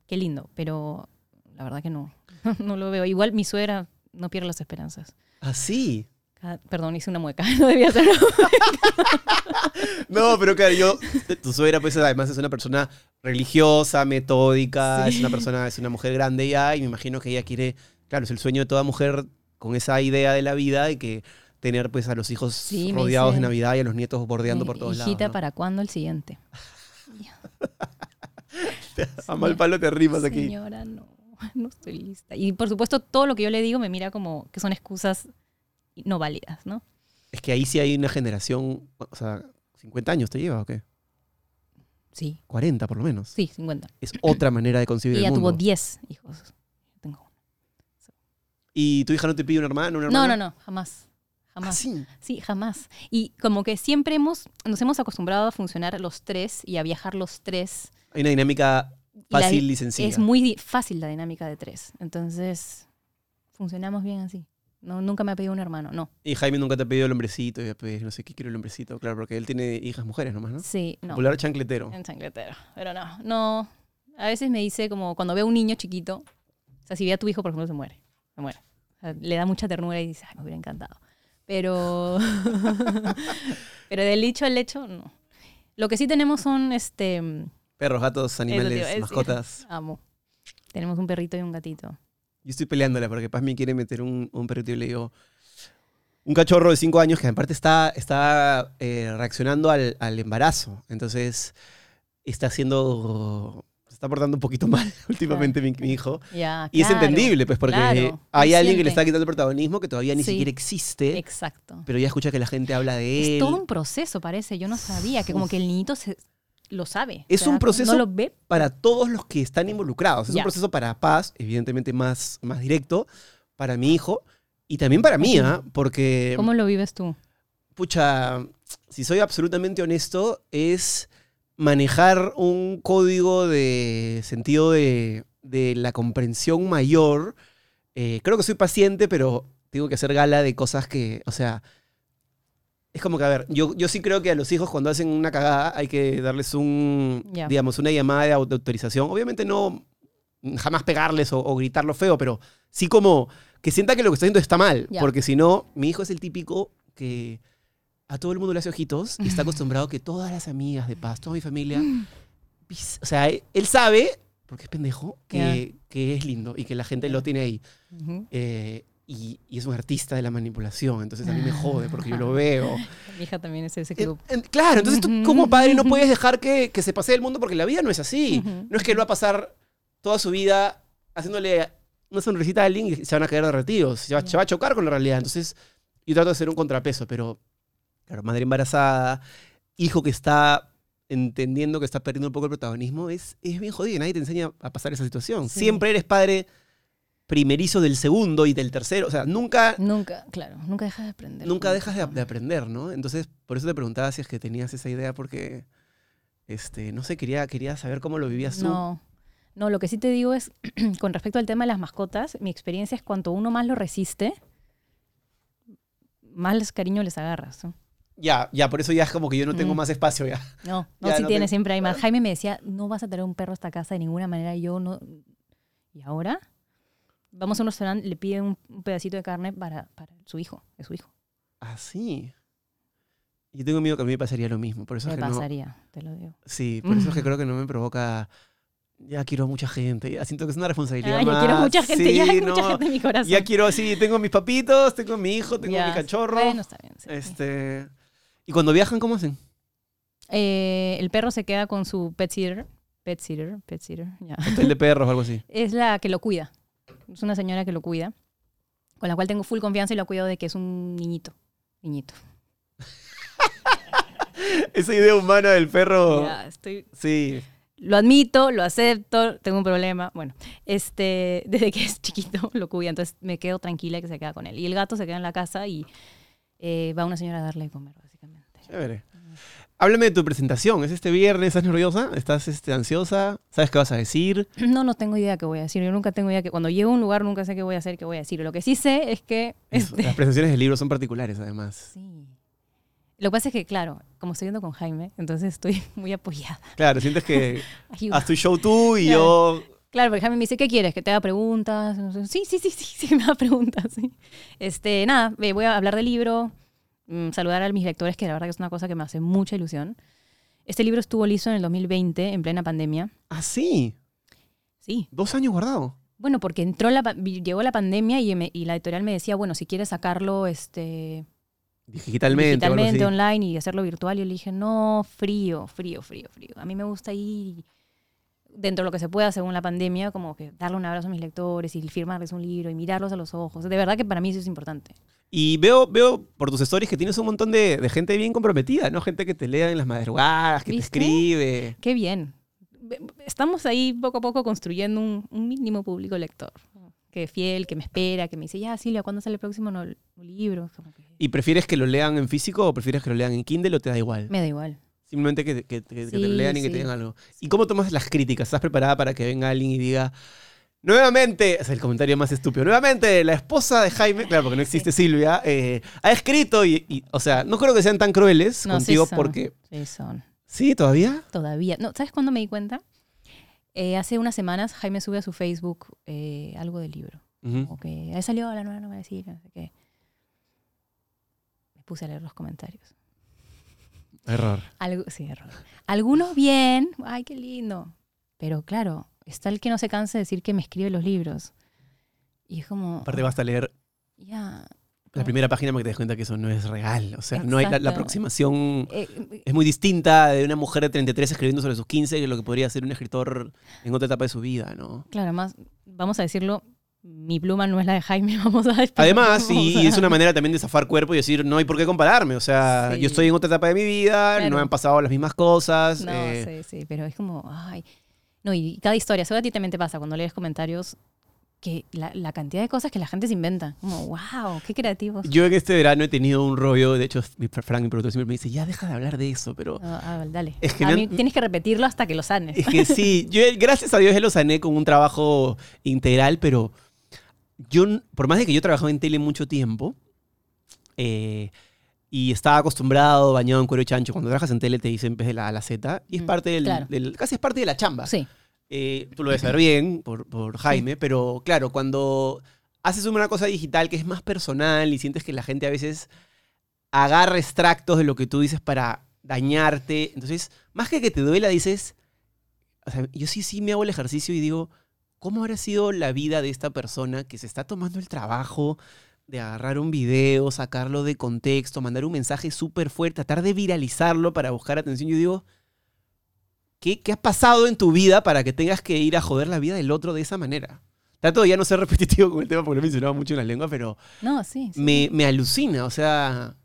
Qué lindo. Pero la verdad que no. <laughs> no lo veo. Igual mi suegra no pierde las esperanzas. Así. Cada- perdón, hice una mueca. <laughs> No debía hacerlo. <laughs> No, pero claro, yo, tu suegra pues además es una persona religiosa, metódica, Sí. es una persona, es una mujer grande ya y me imagino que ella quiere, claro, es el sueño de toda mujer con esa idea de la vida y que tener pues a los hijos Sí, rodeados de Navidad y a los nietos bordeando por todos Hijita, lados. ¿no? ¿para cuándo el siguiente? <laughs> A mal palo te rimas aquí. Señora, no, <laughs> no estoy lista. Y por supuesto, todo lo que yo le digo me mira como que son excusas no válidas, ¿no? Es que ahí sí hay una generación, o sea, 50 años te lleva o qué? Sí, 40 por lo menos. sí, 50. Es otra manera de concebir Y el ella tuvo 10 hijos. Yo tengo uno. ¿Y tu hija no te pide un hermano, una No, hermana? no, no, jamás. Jamás. Ah, sí. Sí, jamás. Y como que siempre hemos, nos hemos acostumbrado a funcionar los tres y a viajar los tres. Hay una dinámica Y la- fácil y sencilla. Es muy fácil la dinámica de tres. Entonces, funcionamos bien así. No, nunca me ha pedido un hermano, no. Y Jaime nunca te ha pedido el hombrecito, y después no sé qué quiero el hombrecito, claro, porque él tiene hijas mujeres nomás, ¿no? Sí, no. Popular chancletero. En chancletero. Pero no, no. A veces me dice como cuando veo un niño chiquito, o sea, si ve a tu hijo, por ejemplo, se muere. Se muere. O sea, le da mucha ternura y dice, ay, me hubiera encantado. Pero. <laughs> pero del dicho al hecho, no. Lo que sí tenemos son este. Perros, gatos, animales, mascotas. <laughs> Amo. Tenemos un perrito y un gatito. Yo estoy peleándola porque Paz me quiere meter un, un perrito y le digo. Un cachorro de 5 años que aparte está, está eh, reaccionando al, al embarazo. Entonces está haciendo. Está portando un poquito mal <laughs> últimamente mi, mi hijo. Ya, Y es entendible, pues, porque claro. hay alguien que le está quitando el protagonismo que todavía ni Sí. siquiera existe, Exacto. pero ya escucha que la gente habla de él. Es todo un proceso, parece. Yo no sabía que como que el niñito se, lo sabe. Es O sea, un proceso No lo ve. para todos los que están involucrados. Es un proceso para Paz, evidentemente más, más directo, para mi hijo y también para mí, ¿ah? porque, ¿Cómo lo vives tú? pucha, si soy absolutamente honesto, es manejar un código de sentido de, de la comprensión mayor. Eh, creo que soy paciente, pero tengo que hacer gala de cosas que, o sea, es como que, a ver, yo, yo sí creo que a los hijos cuando hacen una cagada hay que darles un, Ya. digamos, una llamada de auto- autorización. Obviamente no jamás pegarles o, o gritarlo feo, pero sí como que sienta que lo que está haciendo está mal. Porque si no, mi hijo es el típico que a todo el mundo le hace ojitos y está <laughs> acostumbrado que todas las amigas de paz, toda mi familia, pis- o sea, él, él sabe, porque es pendejo, que, que es lindo y que la gente lo tiene ahí. Ujú. Eh, y, y es un artista de la manipulación, entonces a mí me jode porque yo lo veo. <laughs> Mi hija también es ese club. en- claro, entonces tú como padre no puedes dejar que, que se pase el mundo porque la vida no es así. Ujú. No es que él va a pasar toda su vida haciéndole una sonrisita a alguien y se van a quedar derretidos. Se va, Ya. se va a chocar con la realidad. Entonces yo trato de hacer un contrapeso, pero claro, madre embarazada, hijo que está entendiendo que está perdiendo un poco el protagonismo, es, es bien jodido. Nadie te enseña a pasar esa situación. Sí. Siempre eres padre primerizo del segundo y del tercero. O sea, nunca Nunca, claro, nunca dejas de aprender. nunca dejas de aprender, ¿no? Entonces, por eso te preguntaba si es que tenías esa idea, porque, este, no sé, quería, quería saber cómo lo vivías tú. No, no, lo que sí te digo es, <clears throat> con respecto al tema de las mascotas, mi experiencia es cuanto uno más lo resiste, más cariño les agarras. ¿no? Ya, ya, por eso ya es como que yo no tengo Mm. más espacio ya. No, no, <laughs> Ya, sí no tiene, te- siempre hay más. Jaime me decía, no vas a tener un perro a esta casa de ninguna manera. Y yo no. ¿Y ahora? Vamos a un restaurante, le pide un, un pedacito de carne para, para su hijo, es su hijo. Ah, sí. Yo tengo miedo que a mí me pasaría lo mismo, por eso Me es que no. pasaría, te lo digo. Sí, por eso es que Mm. <laughs> creo que no me provoca. Ya quiero mucha gente, ya siento que es una responsabilidad Ay, yo quiero más. mucha gente, Sí, ya hay no, mucha gente en mi corazón. Ya quiero así, tengo mis papitos, tengo mi hijo, tengo Ya, mi cachorro. Bueno, está bien. sí. Este. ¿Y cuando viajan cómo hacen? Eh, el perro se queda con su pet sitter. Pet sitter, pet sitter, ya. Hotel de perros o algo así. Es la que lo cuida. Es una señora que lo cuida. con la cual tengo full confianza y lo cuido de que es un niñito. Niñito. <laughs> Esa idea humana del perro. Ya, estoy Sí. lo admito, lo acepto, tengo un problema. Bueno, este, <laughs> desde que es chiquito lo cuida, entonces me quedo tranquila que se queda con él. Y el gato se queda en la casa y eh, va una señora a darle de comer. Chévere. Háblame de tu presentación. ¿Es este viernes? ¿Estás nerviosa? ¿Estás este, ansiosa? ¿Sabes qué vas a decir? <clears throat> No, no tengo idea qué voy a decir. Yo nunca tengo idea que cuando llego a un lugar nunca sé qué voy a hacer, qué voy a decir. Lo que sí sé es que... <laughs> Eso, este, Las presentaciones del libro son particulares, además. sí. Lo que pasa es que, claro, como estoy yendo con Jaime, entonces estoy <laughs> muy apoyada. Claro, sientes que <laughs> haz tu show tú y Claro. yo... Claro, porque Jaime me dice, ¿qué quieres? ¿Que te haga preguntas? Sí, sí, sí, sí, sí, me haga preguntas. sí. Este, nada, voy a hablar del libro, mm, saludar a mis lectores, que la verdad que es una cosa que me hace mucha ilusión. Este libro estuvo listo en el 2020, en plena pandemia. Ah, sí. Sí. Dos años guardado. Bueno, porque entró la, llegó la pandemia y, me- y la editorial me decía, bueno, si quieres sacarlo este, Digitalmente. digitalmente, online y hacerlo virtual, yo le dije, no, frío, frío, frío, frío. A mí me gusta ir dentro de lo que se pueda según la pandemia, como que darle un abrazo a mis lectores y firmarles un libro y mirarlos a los ojos. De verdad que para mí eso es importante. Y veo, veo por tus stories que tienes un montón de, de gente bien comprometida, ¿no? Gente que te lea en las madrugadas, que ¿Viste? te escribe. Qué bien. Estamos ahí poco a poco construyendo un, un mínimo público lector. Que fiel, que me espera, que me dice, ya, Silvia, ¿cuándo sale el próximo no- libro? Que ¿Y prefieres que lo lean en físico o prefieres que lo lean en Kindle o te da igual? me da igual. Simplemente que, que- que- que te Sí, lean y que te sí. digan algo. ¿Y cómo tomas las críticas? ¿Estás preparada para que venga alguien y diga, nuevamente, es el comentario más estúpido, nuevamente la esposa de Jaime, claro, porque no existe Silvia, eh, ha escrito y, y- o sea, no creo que sean tan crueles No, sí contigo son. porque... Sí, son. ¿Sí? ¿Todavía? Todavía. No, ¿Sabes cuándo me di cuenta? Eh, hace unas semanas Jaime sube a su Facebook eh, algo del libro. Ujú. Como que ha salido la nueva novela de Silvia, no sé qué. Me puse a leer los comentarios. Error. Algo, sí, error. Algunos bien, ay, qué lindo. Pero claro, está el que no se cansa de decir que me escribe los libros. Y es como, Aparte basta leer ya. la como- primera página para que te des cuenta que eso no es real. O sea, no hay la, la Exacto. aproximación... Eh, Es muy distinta de una mujer de 33 escribiendo sobre sus 15 que lo que podría ser un escritor en otra etapa de su vida, ¿no? claro, más, vamos a decirlo, mi pluma no es la de Jaime, <laughs> vamos a Además, y, vamos y a- es una manera también de zafar cuerpo y decir, no hay por qué compararme. O sea, Sí. yo estoy en otra etapa de mi vida, Claro. no me han pasado las mismas cosas. No, eh, sí, sí, pero es como, ay. No, y cada historia, seguro a ti también te pasa cuando lees comentarios que la, la cantidad de cosas que la gente se inventa. Como, wow, qué creativos. Yo en este verano he tenido un rollo, de hecho, Frank, mi productor, siempre me dice, ya deja de hablar de eso, pero... Ah, ah, dale. Es que a mí tienes que repetirlo hasta que lo sanes. Es que sí, yo gracias a Dios ya lo sané con un trabajo integral, pero yo, por más de que yo he trabajado en tele mucho tiempo, eh, y estaba acostumbrado, bañado en cuero chancho, cuando trabajas en tele te dicen pez de la A a la Z, y es Mm, parte del, claro. del- casi es parte de la chamba. Sí, Eh, tú lo debes saber bien por, por Jaime, pero claro, cuando haces una cosa digital que es más personal y sientes que la gente a veces agarra extractos de lo que tú dices para dañarte, entonces, más que que te duela, dices, o sea, yo sí, sí me hago el ejercicio y digo, ¿cómo habrá sido la vida de esta persona que se está tomando el trabajo de agarrar un video, sacarlo de contexto, mandar un mensaje súper fuerte, tratar de viralizarlo para buscar atención? Yo digo, ¿Qué, ¿Qué ha pasado en tu vida para que tengas que ir a joder la vida del otro de esa manera? Trato de ya no ser <laughs> repetitivo con el tema porque lo he mencionado mucho en la lengua, pero no, sí. sí. me, me alucina. O sea,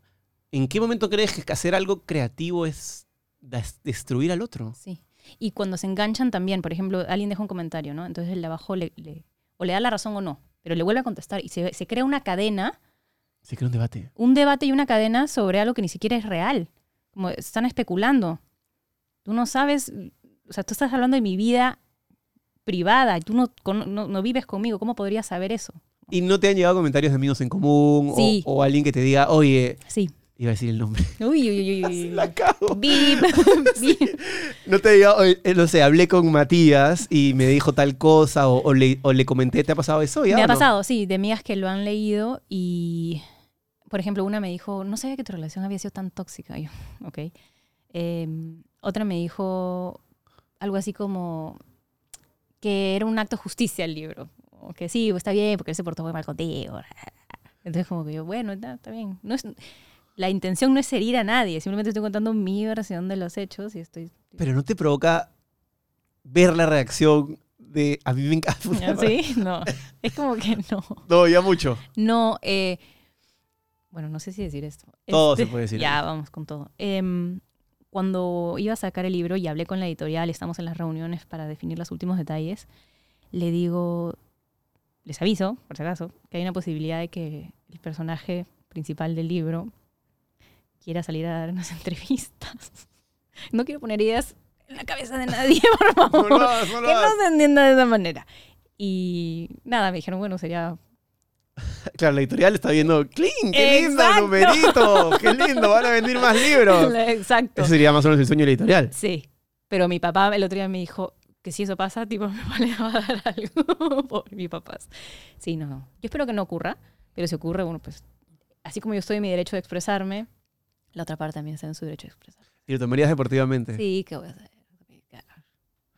¿en qué momento crees que hacer algo creativo es des- destruir al otro? Sí. Y cuando se enganchan también, por ejemplo, alguien deja un comentario, ¿no? Entonces el de abajo le, le- o le da la razón o no, pero le vuelve a contestar y se, se crea una cadena, Se crea un debate. un debate y una cadena sobre algo que ni siquiera es real. Como están especulando. Tú no sabes, o sea, tú estás hablando de mi vida privada y tú no, con- no, no vives conmigo. ¿Cómo podrías saber eso? ¿Y no te han llegado comentarios de amigos en común? o-. O, alguien que te diga, oye, Sí. Iba a decir el nombre. <laughs> Uy, uy, uy, uy. La cago. Bip, <laughs> <laughs> bip. No te diga, oye, eh, no sé, hablé con Matías y me dijo tal cosa o, o le, o le comenté, ¿te ha pasado eso? ¿Ya Me ha no? pasado, sí, de amigas que lo han leído y, por ejemplo, una me dijo, no sabía que tu relación había sido tan tóxica. Y yo, ok. Eh, otra me dijo algo así como que era un acto de justicia el libro. O que sí, está bien, porque él se portó muy mal contigo. Entonces, como que yo, bueno, está, está bien. No es, la intención no es herir a nadie, simplemente estoy contando mi versión de los hechos y estoy... Pero no te provoca ver la reacción de... A mí me encanta. <laughs> <laughs> ¿Sí? No. Es como que no. No, ya mucho. No, eh, bueno, no sé si decir esto. Todo Este, se puede decir. Ya, vamos con todo. Em, cuando iba a sacar el libro y hablé con la editorial, estamos en las reuniones para definir los últimos detalles, le digo, les aviso, por si acaso, que hay una posibilidad de que el personaje principal del libro quiera salir a dar unas <laughs> entrevistas. No quiero poner ideas en la cabeza de nadie, <laughs> por favor. No lo hagas, no lo que hagas. no se entienda de esa manera. Y nada, me dijeron, bueno, sería <laughs> Claro, la editorial está viendo, ¡cling! ¡Qué lindo el numerito! ¡Qué lindo! Van a vender más libros. Exacto. Ese sería más o menos el sueño de la editorial. Sí. Pero mi papá el otro día me dijo que si eso pasa, tipo, mi papá le va a dar algo por mis papás. Sí, no, no. Yo espero que no ocurra, pero si ocurre, bueno, pues, así como yo estoy en mi derecho de expresarme, la otra parte también está en su derecho de expresarse. Y lo tomarías deportivamente. Sí, ¿qué voy a hacer?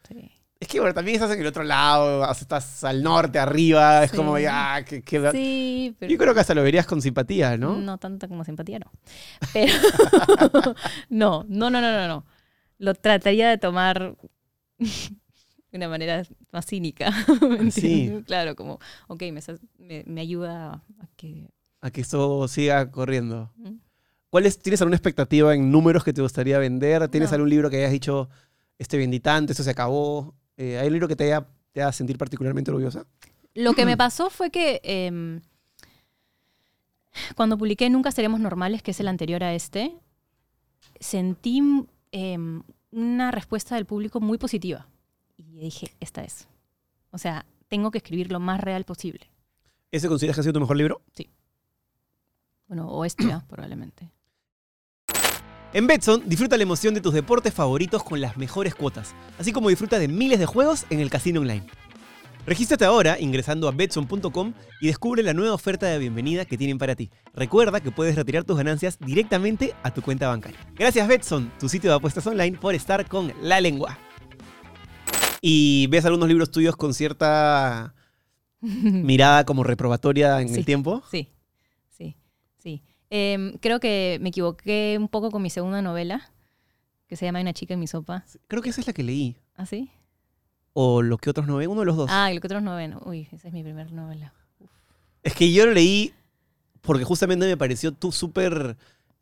Sí. Es que bueno, también estás en el otro lado, estás al norte, arriba, es Sí. como ya, que, que- Sí, pero... Yo creo que hasta lo verías con simpatía, ¿no? ¿no? tanta como simpatía, no. Pero <laughs> no, no, no, no, no, no. Lo trataría de tomar <laughs> de una manera más cínica. <laughs> ¿me Sí. Claro, como, ok, me, me, me ayuda a que... A que esto siga corriendo. ¿Mm? ¿Cuál es, ¿Tienes alguna expectativa en números que te gustaría vender? ¿Tienes No. algún libro que hayas dicho, este vendí tanto, esto se acabó? Eh, ¿Hay un libro que te haga, te haga sentir particularmente orgullosa? Lo que me <clears throat> pasó fue que em, cuando publiqué Nunca Seremos Normales, que es el anterior a este, sentí em, una respuesta del público muy positiva. Y dije, esta es. O sea, tengo que escribir lo más real posible. ¿Ese consideras que ha sido tu mejor libro? Bueno, o esto ya, <clears throat> probablemente. En Betson, disfruta la emoción de tus deportes favoritos con las mejores cuotas, así como disfruta de miles de juegos en el casino online. Regístrate ahora ingresando a betson.com y descubre la nueva oferta de bienvenida que tienen para ti. Recuerda que puedes retirar tus ganancias directamente a tu cuenta bancaria. Gracias Betson, tu sitio de apuestas online, por estar con la lengua. ¿Y ves algunos libros tuyos con cierta <laughs> mirada como reprobatoria en el tiempo? Sí, Em, creo que me equivoqué un poco con mi segunda novela, que se llama Hay una chica en mi sopa. Creo que esa es la que leí. ¿Ah, sí? O lo que otros no ven, uno de los dos. Ah, lo que otros no ven. Uy, esa es mi primera novela. Es que yo lo leí porque justamente me pareció tú súper...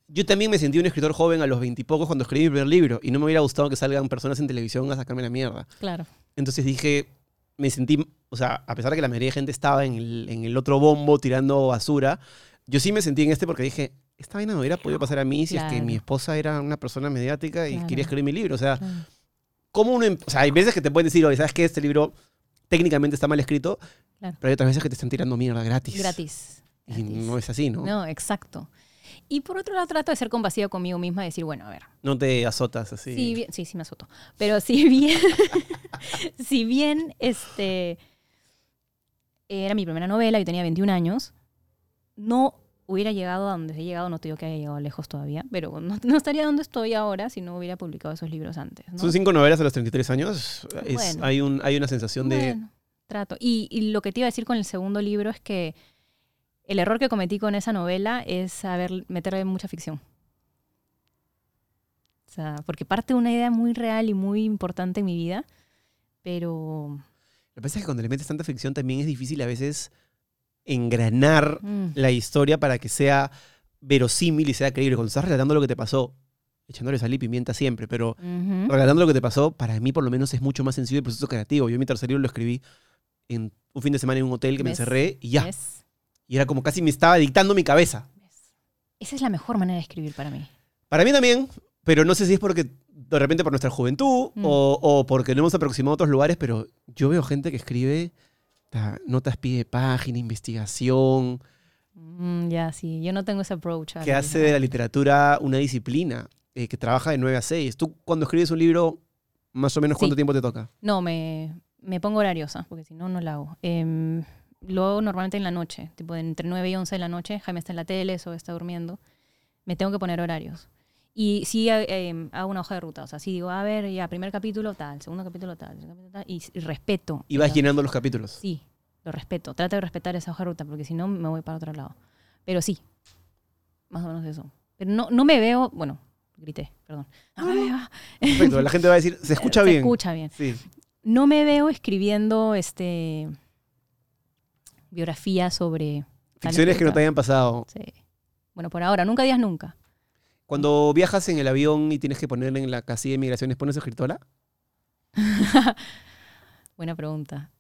Yo también me sentí un escritor joven a los veintipocos cuando escribí mi primer libro y no me hubiera gustado que salgan personas en televisión a sacarme la mierda. Claro. Entonces dije, me sentí, o sea, a pesar de que la mayoría de gente estaba en el, en el otro bombo tirando basura, yo sí me sentí en este porque dije, esta vaina no hubiera podido pasar a mí si es que Claro. mi esposa era una persona mediática y Claro. quería escribir mi libro. O sea, claro. ¿cómo uno... em- O sea, hay veces que te pueden decir, oye, ¿sabes qué? Este libro técnicamente está mal escrito, Claro. pero hay otras veces que te están tirando mierda gratis. Gratis. Y gratis. no es así, ¿no? No, exacto. Y por otro lado, trato de ser compasiva conmigo misma decir, bueno, a ver, No te azotas así. Sí, bien- sí, sí me azoto. Pero si bien, <laughs> si bien este, era mi primera novela, yo tenía 21 años, no hubiera llegado a donde he llegado, no te digo que haya llegado lejos todavía, pero no, no estaría donde estoy ahora si no hubiera publicado esos libros antes. ¿no? Son cinco novelas a los 33 años. Es- Bueno. hay, un, hay una sensación de... Trato. Y, y lo que te iba a decir con el segundo libro es que el error que cometí con esa novela es saber meterle mucha ficción. O sea, porque parte de una idea muy real y muy importante en mi vida, pero Lo que pasa es que cuando le metes tanta ficción también es difícil a veces engranar mm, la historia para que sea verosímil y sea creíble. Cuando estás relatando lo que te pasó, echándole sal y pimienta siempre, pero ujú. relatando lo que te pasó, para mí por lo menos es mucho más sencillo el proceso creativo. Yo mi tercer libro lo escribí en un fin de semana en un hotel que me encerré y ya. Y era como casi me estaba dictando mi cabeza. Esa es la mejor manera de escribir para mí. Para mí también, pero no sé si es porque de repente por nuestra juventud Mm. o, o porque no hemos aproximado a otros lugares, pero yo veo gente que escribe notas pie de página, investigación, Mm, ya, sí. Yo no tengo ese approach. que hace de la literatura una disciplina, eh, que trabaja de 9 a 6. Tú cuando escribes un libro, más o menos Sí. cuánto tiempo te toca. No, me, me pongo horarios, ¿ah? porque si no, no la hago. Em, lo hago normalmente en la noche, tipo entre 9 y 11 de la noche. Jaime está en la tele, eso está durmiendo. Me tengo que poner horarios. Y sí eh, em, hago una hoja de ruta. O sea, sí digo, a ver, ya, primer capítulo tal, segundo capítulo tal, capítulo tal, y, y respeto. Y vas llenando los capítulos. Sí, lo respeto. Trato de respetar esa hoja de ruta, porque si no, me voy para otro lado. Pero sí, más o menos eso. Pero no, no me veo, bueno, grité, perdón. No me veo. Perfecto, la gente va a decir, se <laughs> escucha Se bien. escucha bien. Sí. no me veo escribiendo este biografías sobre... Ficciones que no te hayan pasado. Sí. Bueno, por ahora, nunca digas nunca. Cuando viajas en el avión y tienes que poner en la casilla de migraciones, ¿pones escritora? <laughs> Buena pregunta.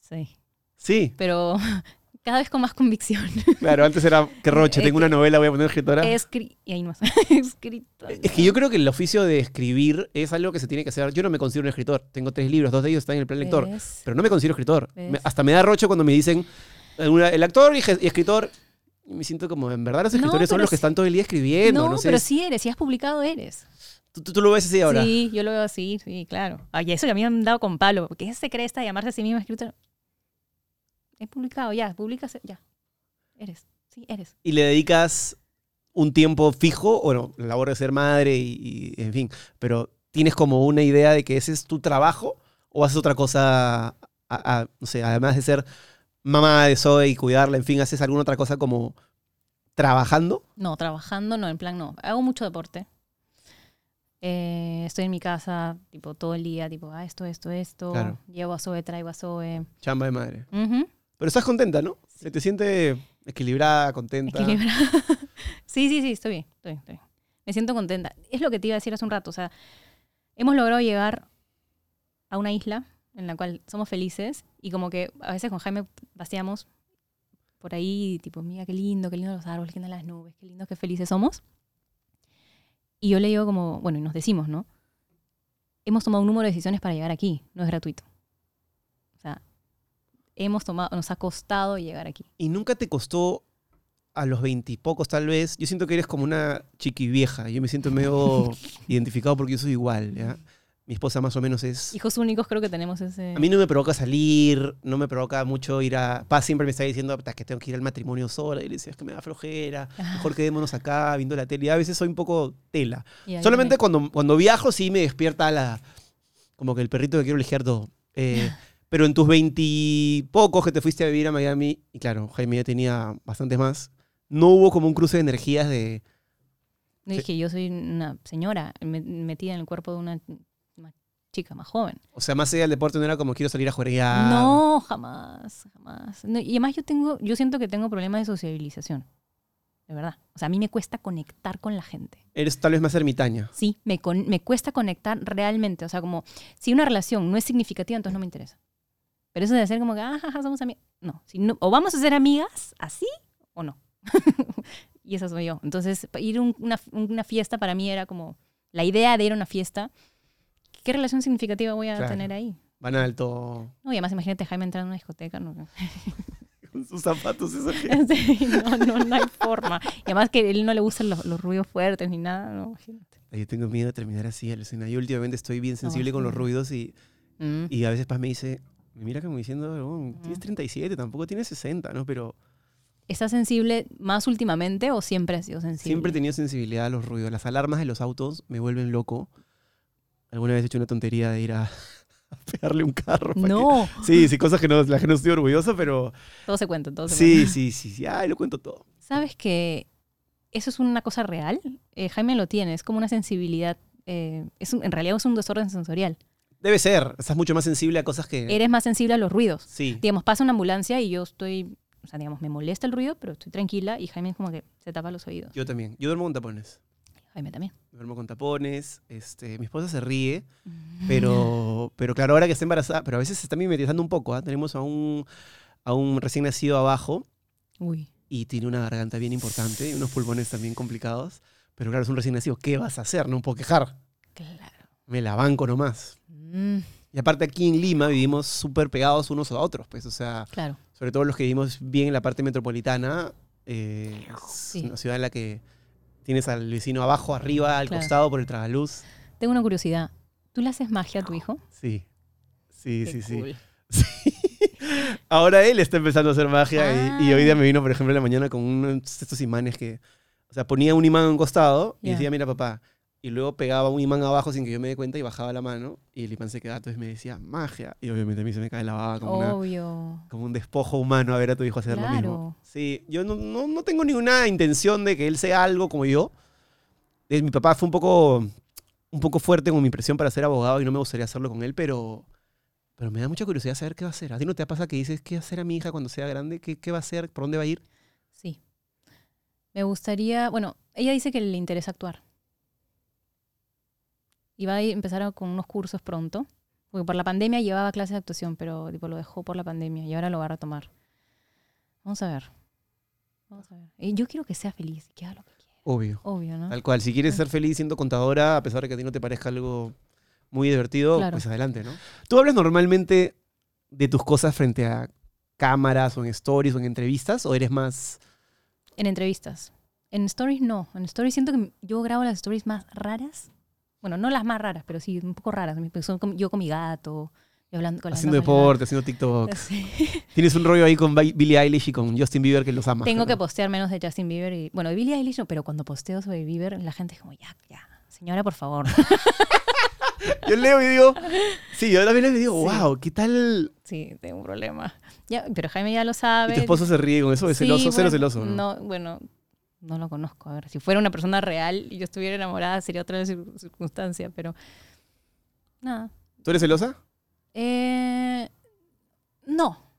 Sí. Sí, Pero <laughs> cada vez con más convicción. <laughs> claro, antes era que roche, tengo una novela, voy a poner escritora. Escri y ahí no más. Escrito. Es que yo creo que el oficio de escribir es algo que se tiene que hacer. Yo no me considero un escritor. Tengo tres libros, dos de ellos están en el plan lector. ¿Ves? Pero no me considero escritor. Hasta me da rocho cuando me dicen eh, el actor y escritor. Y me siento como, en verdad los No, escritores son los que están todo el día escribiendo. no, No, sé. pero sí eres, si has publicado eres. ¿Tú, tú- tú lo ves así ahora. Sí, yo lo veo así, sí, claro. Ay, eso que a mí me han dado con palo. porque ese se cree esta de llamarse a sí mismo escritor? He publicado, ya, publicas, ya. Eres, sí, eres. Y le dedicas un tiempo fijo, bueno, la labor de ser madre y, y, en fin, pero ¿tienes como una idea de que ese es tu trabajo o haces otra cosa, a- a- no sé, además de ser mamá de Zoe y cuidarla, en fin, haces alguna otra cosa como trabajando? No, trabajando, no, en plan, no. Hago mucho deporte. Eh, estoy en mi casa, tipo, todo el día, tipo, ah, esto, esto, esto. Claro. Llevo a Zoe, traigo a Zoe. Chamba de madre. Pero estás contenta, ¿no? Se te siente equilibrada, contenta. Equilibrada. <laughs> sí, sí, sí, estoy bien, estoy bien, estoy bien. Me siento contenta. Es lo que te iba a decir hace un rato. O sea, hemos logrado llegar a una isla en la cual somos felices y como que a veces con Jaime paseamos por ahí, tipo, mira qué lindo, qué lindo los árboles, qué lindas las nubes, qué lindos, qué felices somos. Y yo le digo como, bueno, y nos decimos, ¿no? Hemos tomado un número de decisiones para llegar aquí, no es gratuito. O sea, hemos tomado, nos ha costado llegar aquí. ¿Y nunca te costó a los veintipocos tal vez? Yo siento que eres como una chiqui vieja. Yo me siento medio <laughs> identificado porque yo soy igual, ¿ya? Mi esposa más o menos es... Hijos únicos creo que tenemos ese... A mí no me provoca salir, no me provoca mucho ir a... Paz siempre me está diciendo "Puta, que tengo que ir al matrimonio sola. Y le decía, es que me da flojera, <laughs> mejor quedémonos acá viendo la tele. Y a veces soy un poco tela. Solamente me- cuando, cuando viajo sí me despierta la... Como que el perrito que quiero ligear todo. Eh, <laughs> pero en tus veintipocos que te fuiste a vivir a Miami, y claro, Jaime ya tenía bastantes más, no hubo como un cruce de energías de... No, es que yo soy una señora me- metida en el cuerpo de una chica más joven. O sea, más allá del deporte no era como quiero salir a jugar. No, jamás, jamás. No, y además yo tengo, yo siento que tengo problemas de sociabilización. De verdad. O sea, a mí me cuesta conectar con la gente. Eres tal vez más ermitaña. Sí, me, con- me cuesta conectar realmente. O sea, como si una relación no es significativa, entonces no me interesa. Pero eso de hacer como que, ah, jaja, somos amigas. No, si no, o vamos a ser amigas así o no. <laughs> y eso soy yo. Entonces, ir a un- una, una fiesta para mí era como la idea de ir a una fiesta. ¿Qué relación significativa voy a Claro. tener ahí? Van alto. No, y además imagínate Jaime entrando a una discoteca. No. <laughs> Con sus zapatos, eso <laughs> Sí, no, no, no hay forma. Y además que a él no le gustan los, los ruidos fuertes ni nada. No, imagínate. Yo tengo miedo de terminar así, alucina. Yo últimamente estoy bien sensible con los ruidos y, Mm. y a veces Paz me dice, me mira como diciendo, "Oh, tienes Mm. 37, tampoco tienes 60, ¿no? Pero ¿Estás sensible más últimamente o siempre has sido sensible? siempre he tenido sensibilidad a los ruidos. Las alarmas de los autos me vuelven loco. Alguna vez he hecho una tontería de ir a, <laughs> a pegarle un carro. No, que- Sí, sí, cosas que no, la que no estoy orgulloso, pero todo se cuenta, todo se sí, cuenta. sí, sí, sí. Ay, lo cuento todo. ¿Sabes que eso es una cosa real? Eh, Jaime lo tiene, es como una sensibilidad, eh, es un- en realidad es un desorden sensorial. Debe ser. Estás mucho más sensible a cosas que... Eres más sensible a los ruidos. Sí. Digamos, pasa una ambulancia y yo estoy, o sea, digamos, me molesta el ruido, pero estoy tranquila y Jaime es como que se tapa los oídos. Yo también. Yo duermo con tapones. Jaime también. Duermo con tapones. Este, mi esposa se ríe, pero, <laughs> pero claro, ahora que está embarazada, pero a veces se está mimetizando un poco. ¿ah? Tenemos a un, a un recién nacido abajo Uy. y tiene una garganta bien importante y unos pulmones también complicados. Pero claro, es un recién nacido. ¿Qué vas a hacer? No puedo quejar. Claro. Me la banco nomás. Mm, Y aparte aquí en Lima vivimos súper pegados unos a otros, pues, o sea, claro. sobre todo los que vivimos bien en la parte metropolitana, eh, es Sí. una ciudad en la que tienes al vecino abajo, arriba, al Claro. costado, por el tragaluz. Tengo una curiosidad. ¿Tú le haces magia a tu hijo? Sí, sí, Qué sí, sí. cool. <laughs> Ahora él está empezando a hacer magia y- y, hoy Ah. día me vino, por ejemplo, en la mañana con unos estos imanes que, o sea, ponía un imán a un costado y decía, mira papá, y luego pegaba un imán abajo sin que yo me dé cuenta y bajaba la mano y el imán se quedaba, entonces me decía, magia. Y obviamente a mí se me cae la baba como, una- como un despojo humano a ver a tu hijo hacer lo mismo. Sí, yo no, no, no tengo ninguna intención de que él sea algo como yo. Eh, Mi papá fue un poco, un poco fuerte con mi presión para ser abogado y no me gustaría hacerlo con él, pero Pero me da mucha curiosidad saber qué va a hacer. ¿A ti no te pasa que dices qué va a hacer a mi hija cuando sea grande? ¿Qué, qué va a hacer? ¿Por dónde va a ir? Sí. Me gustaría, bueno, ella dice que le interesa actuar. Y va a empezar con unos cursos pronto. Porque por la pandemia llevaba clases de actuación, pero tipo, lo dejó por la pandemia y ahora lo va a retomar. Vamos a ver. Vamos a ver. Y yo quiero que sea feliz, que haga lo que quiera. Obvio. Obvio, ¿no? Tal cual. Si quieres ser feliz siendo contadora, a pesar de que a ti no te parezca algo muy divertido, Claro. pues adelante, ¿no? ¿Tú hablas normalmente de tus cosas frente a cámaras o en stories o en entrevistas? ¿O eres más... En entrevistas. En stories no. En stories siento que yo grabo las stories más raras. Bueno, no las más raras, pero sí un poco raras. Son con- yo con mi gato, hablando con la haciendo deporte, haciendo TikTok? <laughs> Sí. Tienes un rollo ahí con Bi- Billie Eilish y con Justin Bieber que los amas. Tengo que postear menos de Justin Bieber y bueno, de Billie Eilish no, pero cuando posteo sobre Bieber la gente es como ya, ya, señora, por favor. <laughs> Yo leo y digo... <laughs> Sí, yo también le digo, Sí. wow, ¿qué tal...? sí, tengo un problema. Ya, pero Jaime ya lo Y sabe. tu esposo se ríe con eso, es Sí, celoso, cero celoso. ¿no? No, bueno, no lo conozco. A ver, si fuera una persona real y yo estuviera enamorada sería otra cir- circunstancia, pero nada. ¿Tú eres celosa? Eh, no.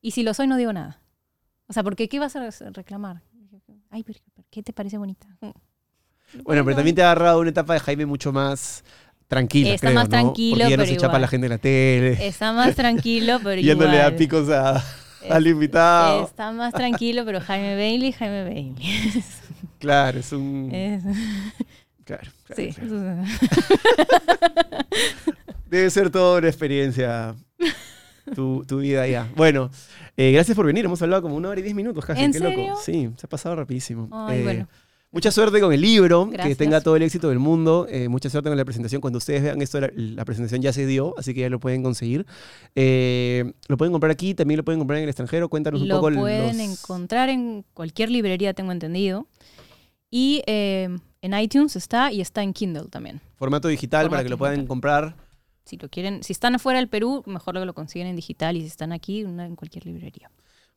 Y si lo soy, no digo nada. O sea, porque ¿qué vas a reclamar? Ay, pero ¿qué te parece bonita? Bueno, pero también te ha agarrado una etapa de Jaime mucho más tranquila, Está creo, más ¿no? tranquilo, Porque ya no pero se chapa a la gente en la tele. Está más tranquilo, pero <laughs> Ya no le da picos a, al invitado. Está más tranquilo, pero Jaime Bailey, Jaime Bailey. <laughs> Claro, es un... Es- Claro, claro, sí. claro. <laughs> Debe ser toda una experiencia tu, tu vida ya. Bueno, eh, gracias por venir. Hemos hablado como una hora y diez minutos casi. ¿En Qué serio? loco. Sí, se ha pasado rapidísimo. Ay, Eh, bueno. Mucha suerte con el libro, que tenga todo el éxito del mundo. Eh, mucha suerte con la presentación. Cuando ustedes vean esto, la, la presentación ya se dio, así que ya lo pueden conseguir. Eh, lo pueden comprar aquí, también lo pueden comprar en el extranjero. Cuéntanos un Lo poco pueden los- encontrar en cualquier librería, tengo entendido. Y eh, en iTunes está y está en Kindle también. formato digital para que lo puedan digital. comprar. Si lo quieren, si están afuera del Perú, mejor lo, lo consiguen en digital y si están aquí, una- en cualquier librería.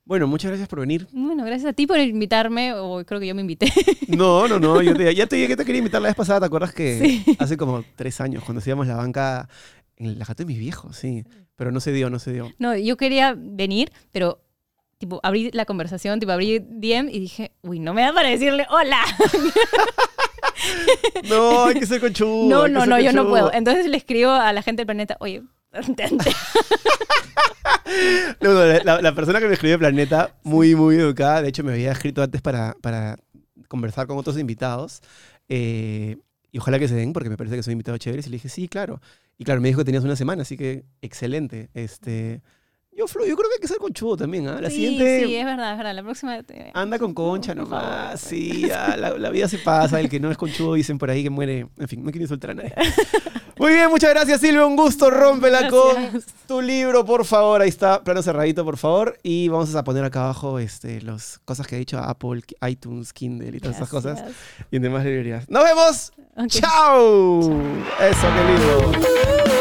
Bueno, muchas gracias por venir. Bueno, gracias a ti por invitarme, o creo que yo me invité. <laughs> No, no, no. Yo te, ya te dije que te quería invitar la vez pasada. ¿Te acuerdas que Sí. hace como tres años, cuando hacíamos la banca en la jata de mis viejos? Sí. Pero no se dio, no se dio. No, yo quería venir, pero tipo abrí la conversación, tipo abrí DM y dije, uy, no me da para decirle hola. <laughs> No, hay que ser conchudo. no, no, no, yo no puedo. Entonces le escribo a la gente del planeta, oye, <laughs> No, la, la- persona que me escribió Planeta, muy, muy educada, de hecho me había escrito antes para, para conversar con otros invitados. eh, y ojalá que se den, porque me parece que soy invitado chévere. Y le dije, sí, claro. Y claro, me dijo que tenías una semana, así que excelente. Este, yo, Flo, yo creo que hay que ser conchudo también. ¿ah? La sí, siguiente, sí, es verdad, es verdad. La próxima... te- anda con concha por nomás. favor. Sí, ya, la, la vida se pasa. El que no es conchudo dicen por ahí que muere. En fin, no quiero insultar a nadie. <laughs> Muy bien, muchas gracias, Silvia. Un gusto. Rómpela con Gracias. tu libro, por favor. Ahí está, plano cerradito, por favor. Y vamos a poner acá abajo este, las cosas que ha dicho Apple, iTunes, Kindle y todas esas cosas. Gracias. Y en demás librerías. ¡Nos vemos! Ok. ¡Chao! Eso, qué lindo.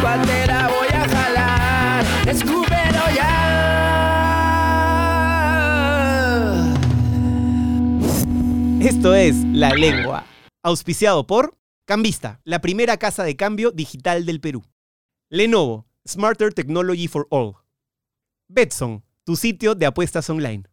Voy a jalar? Esto es La Lengua, auspiciado por Cambista, la primera casa de cambio digital del Perú. Lenovo, Smarter Technology for All. Betson, tu sitio de apuestas online.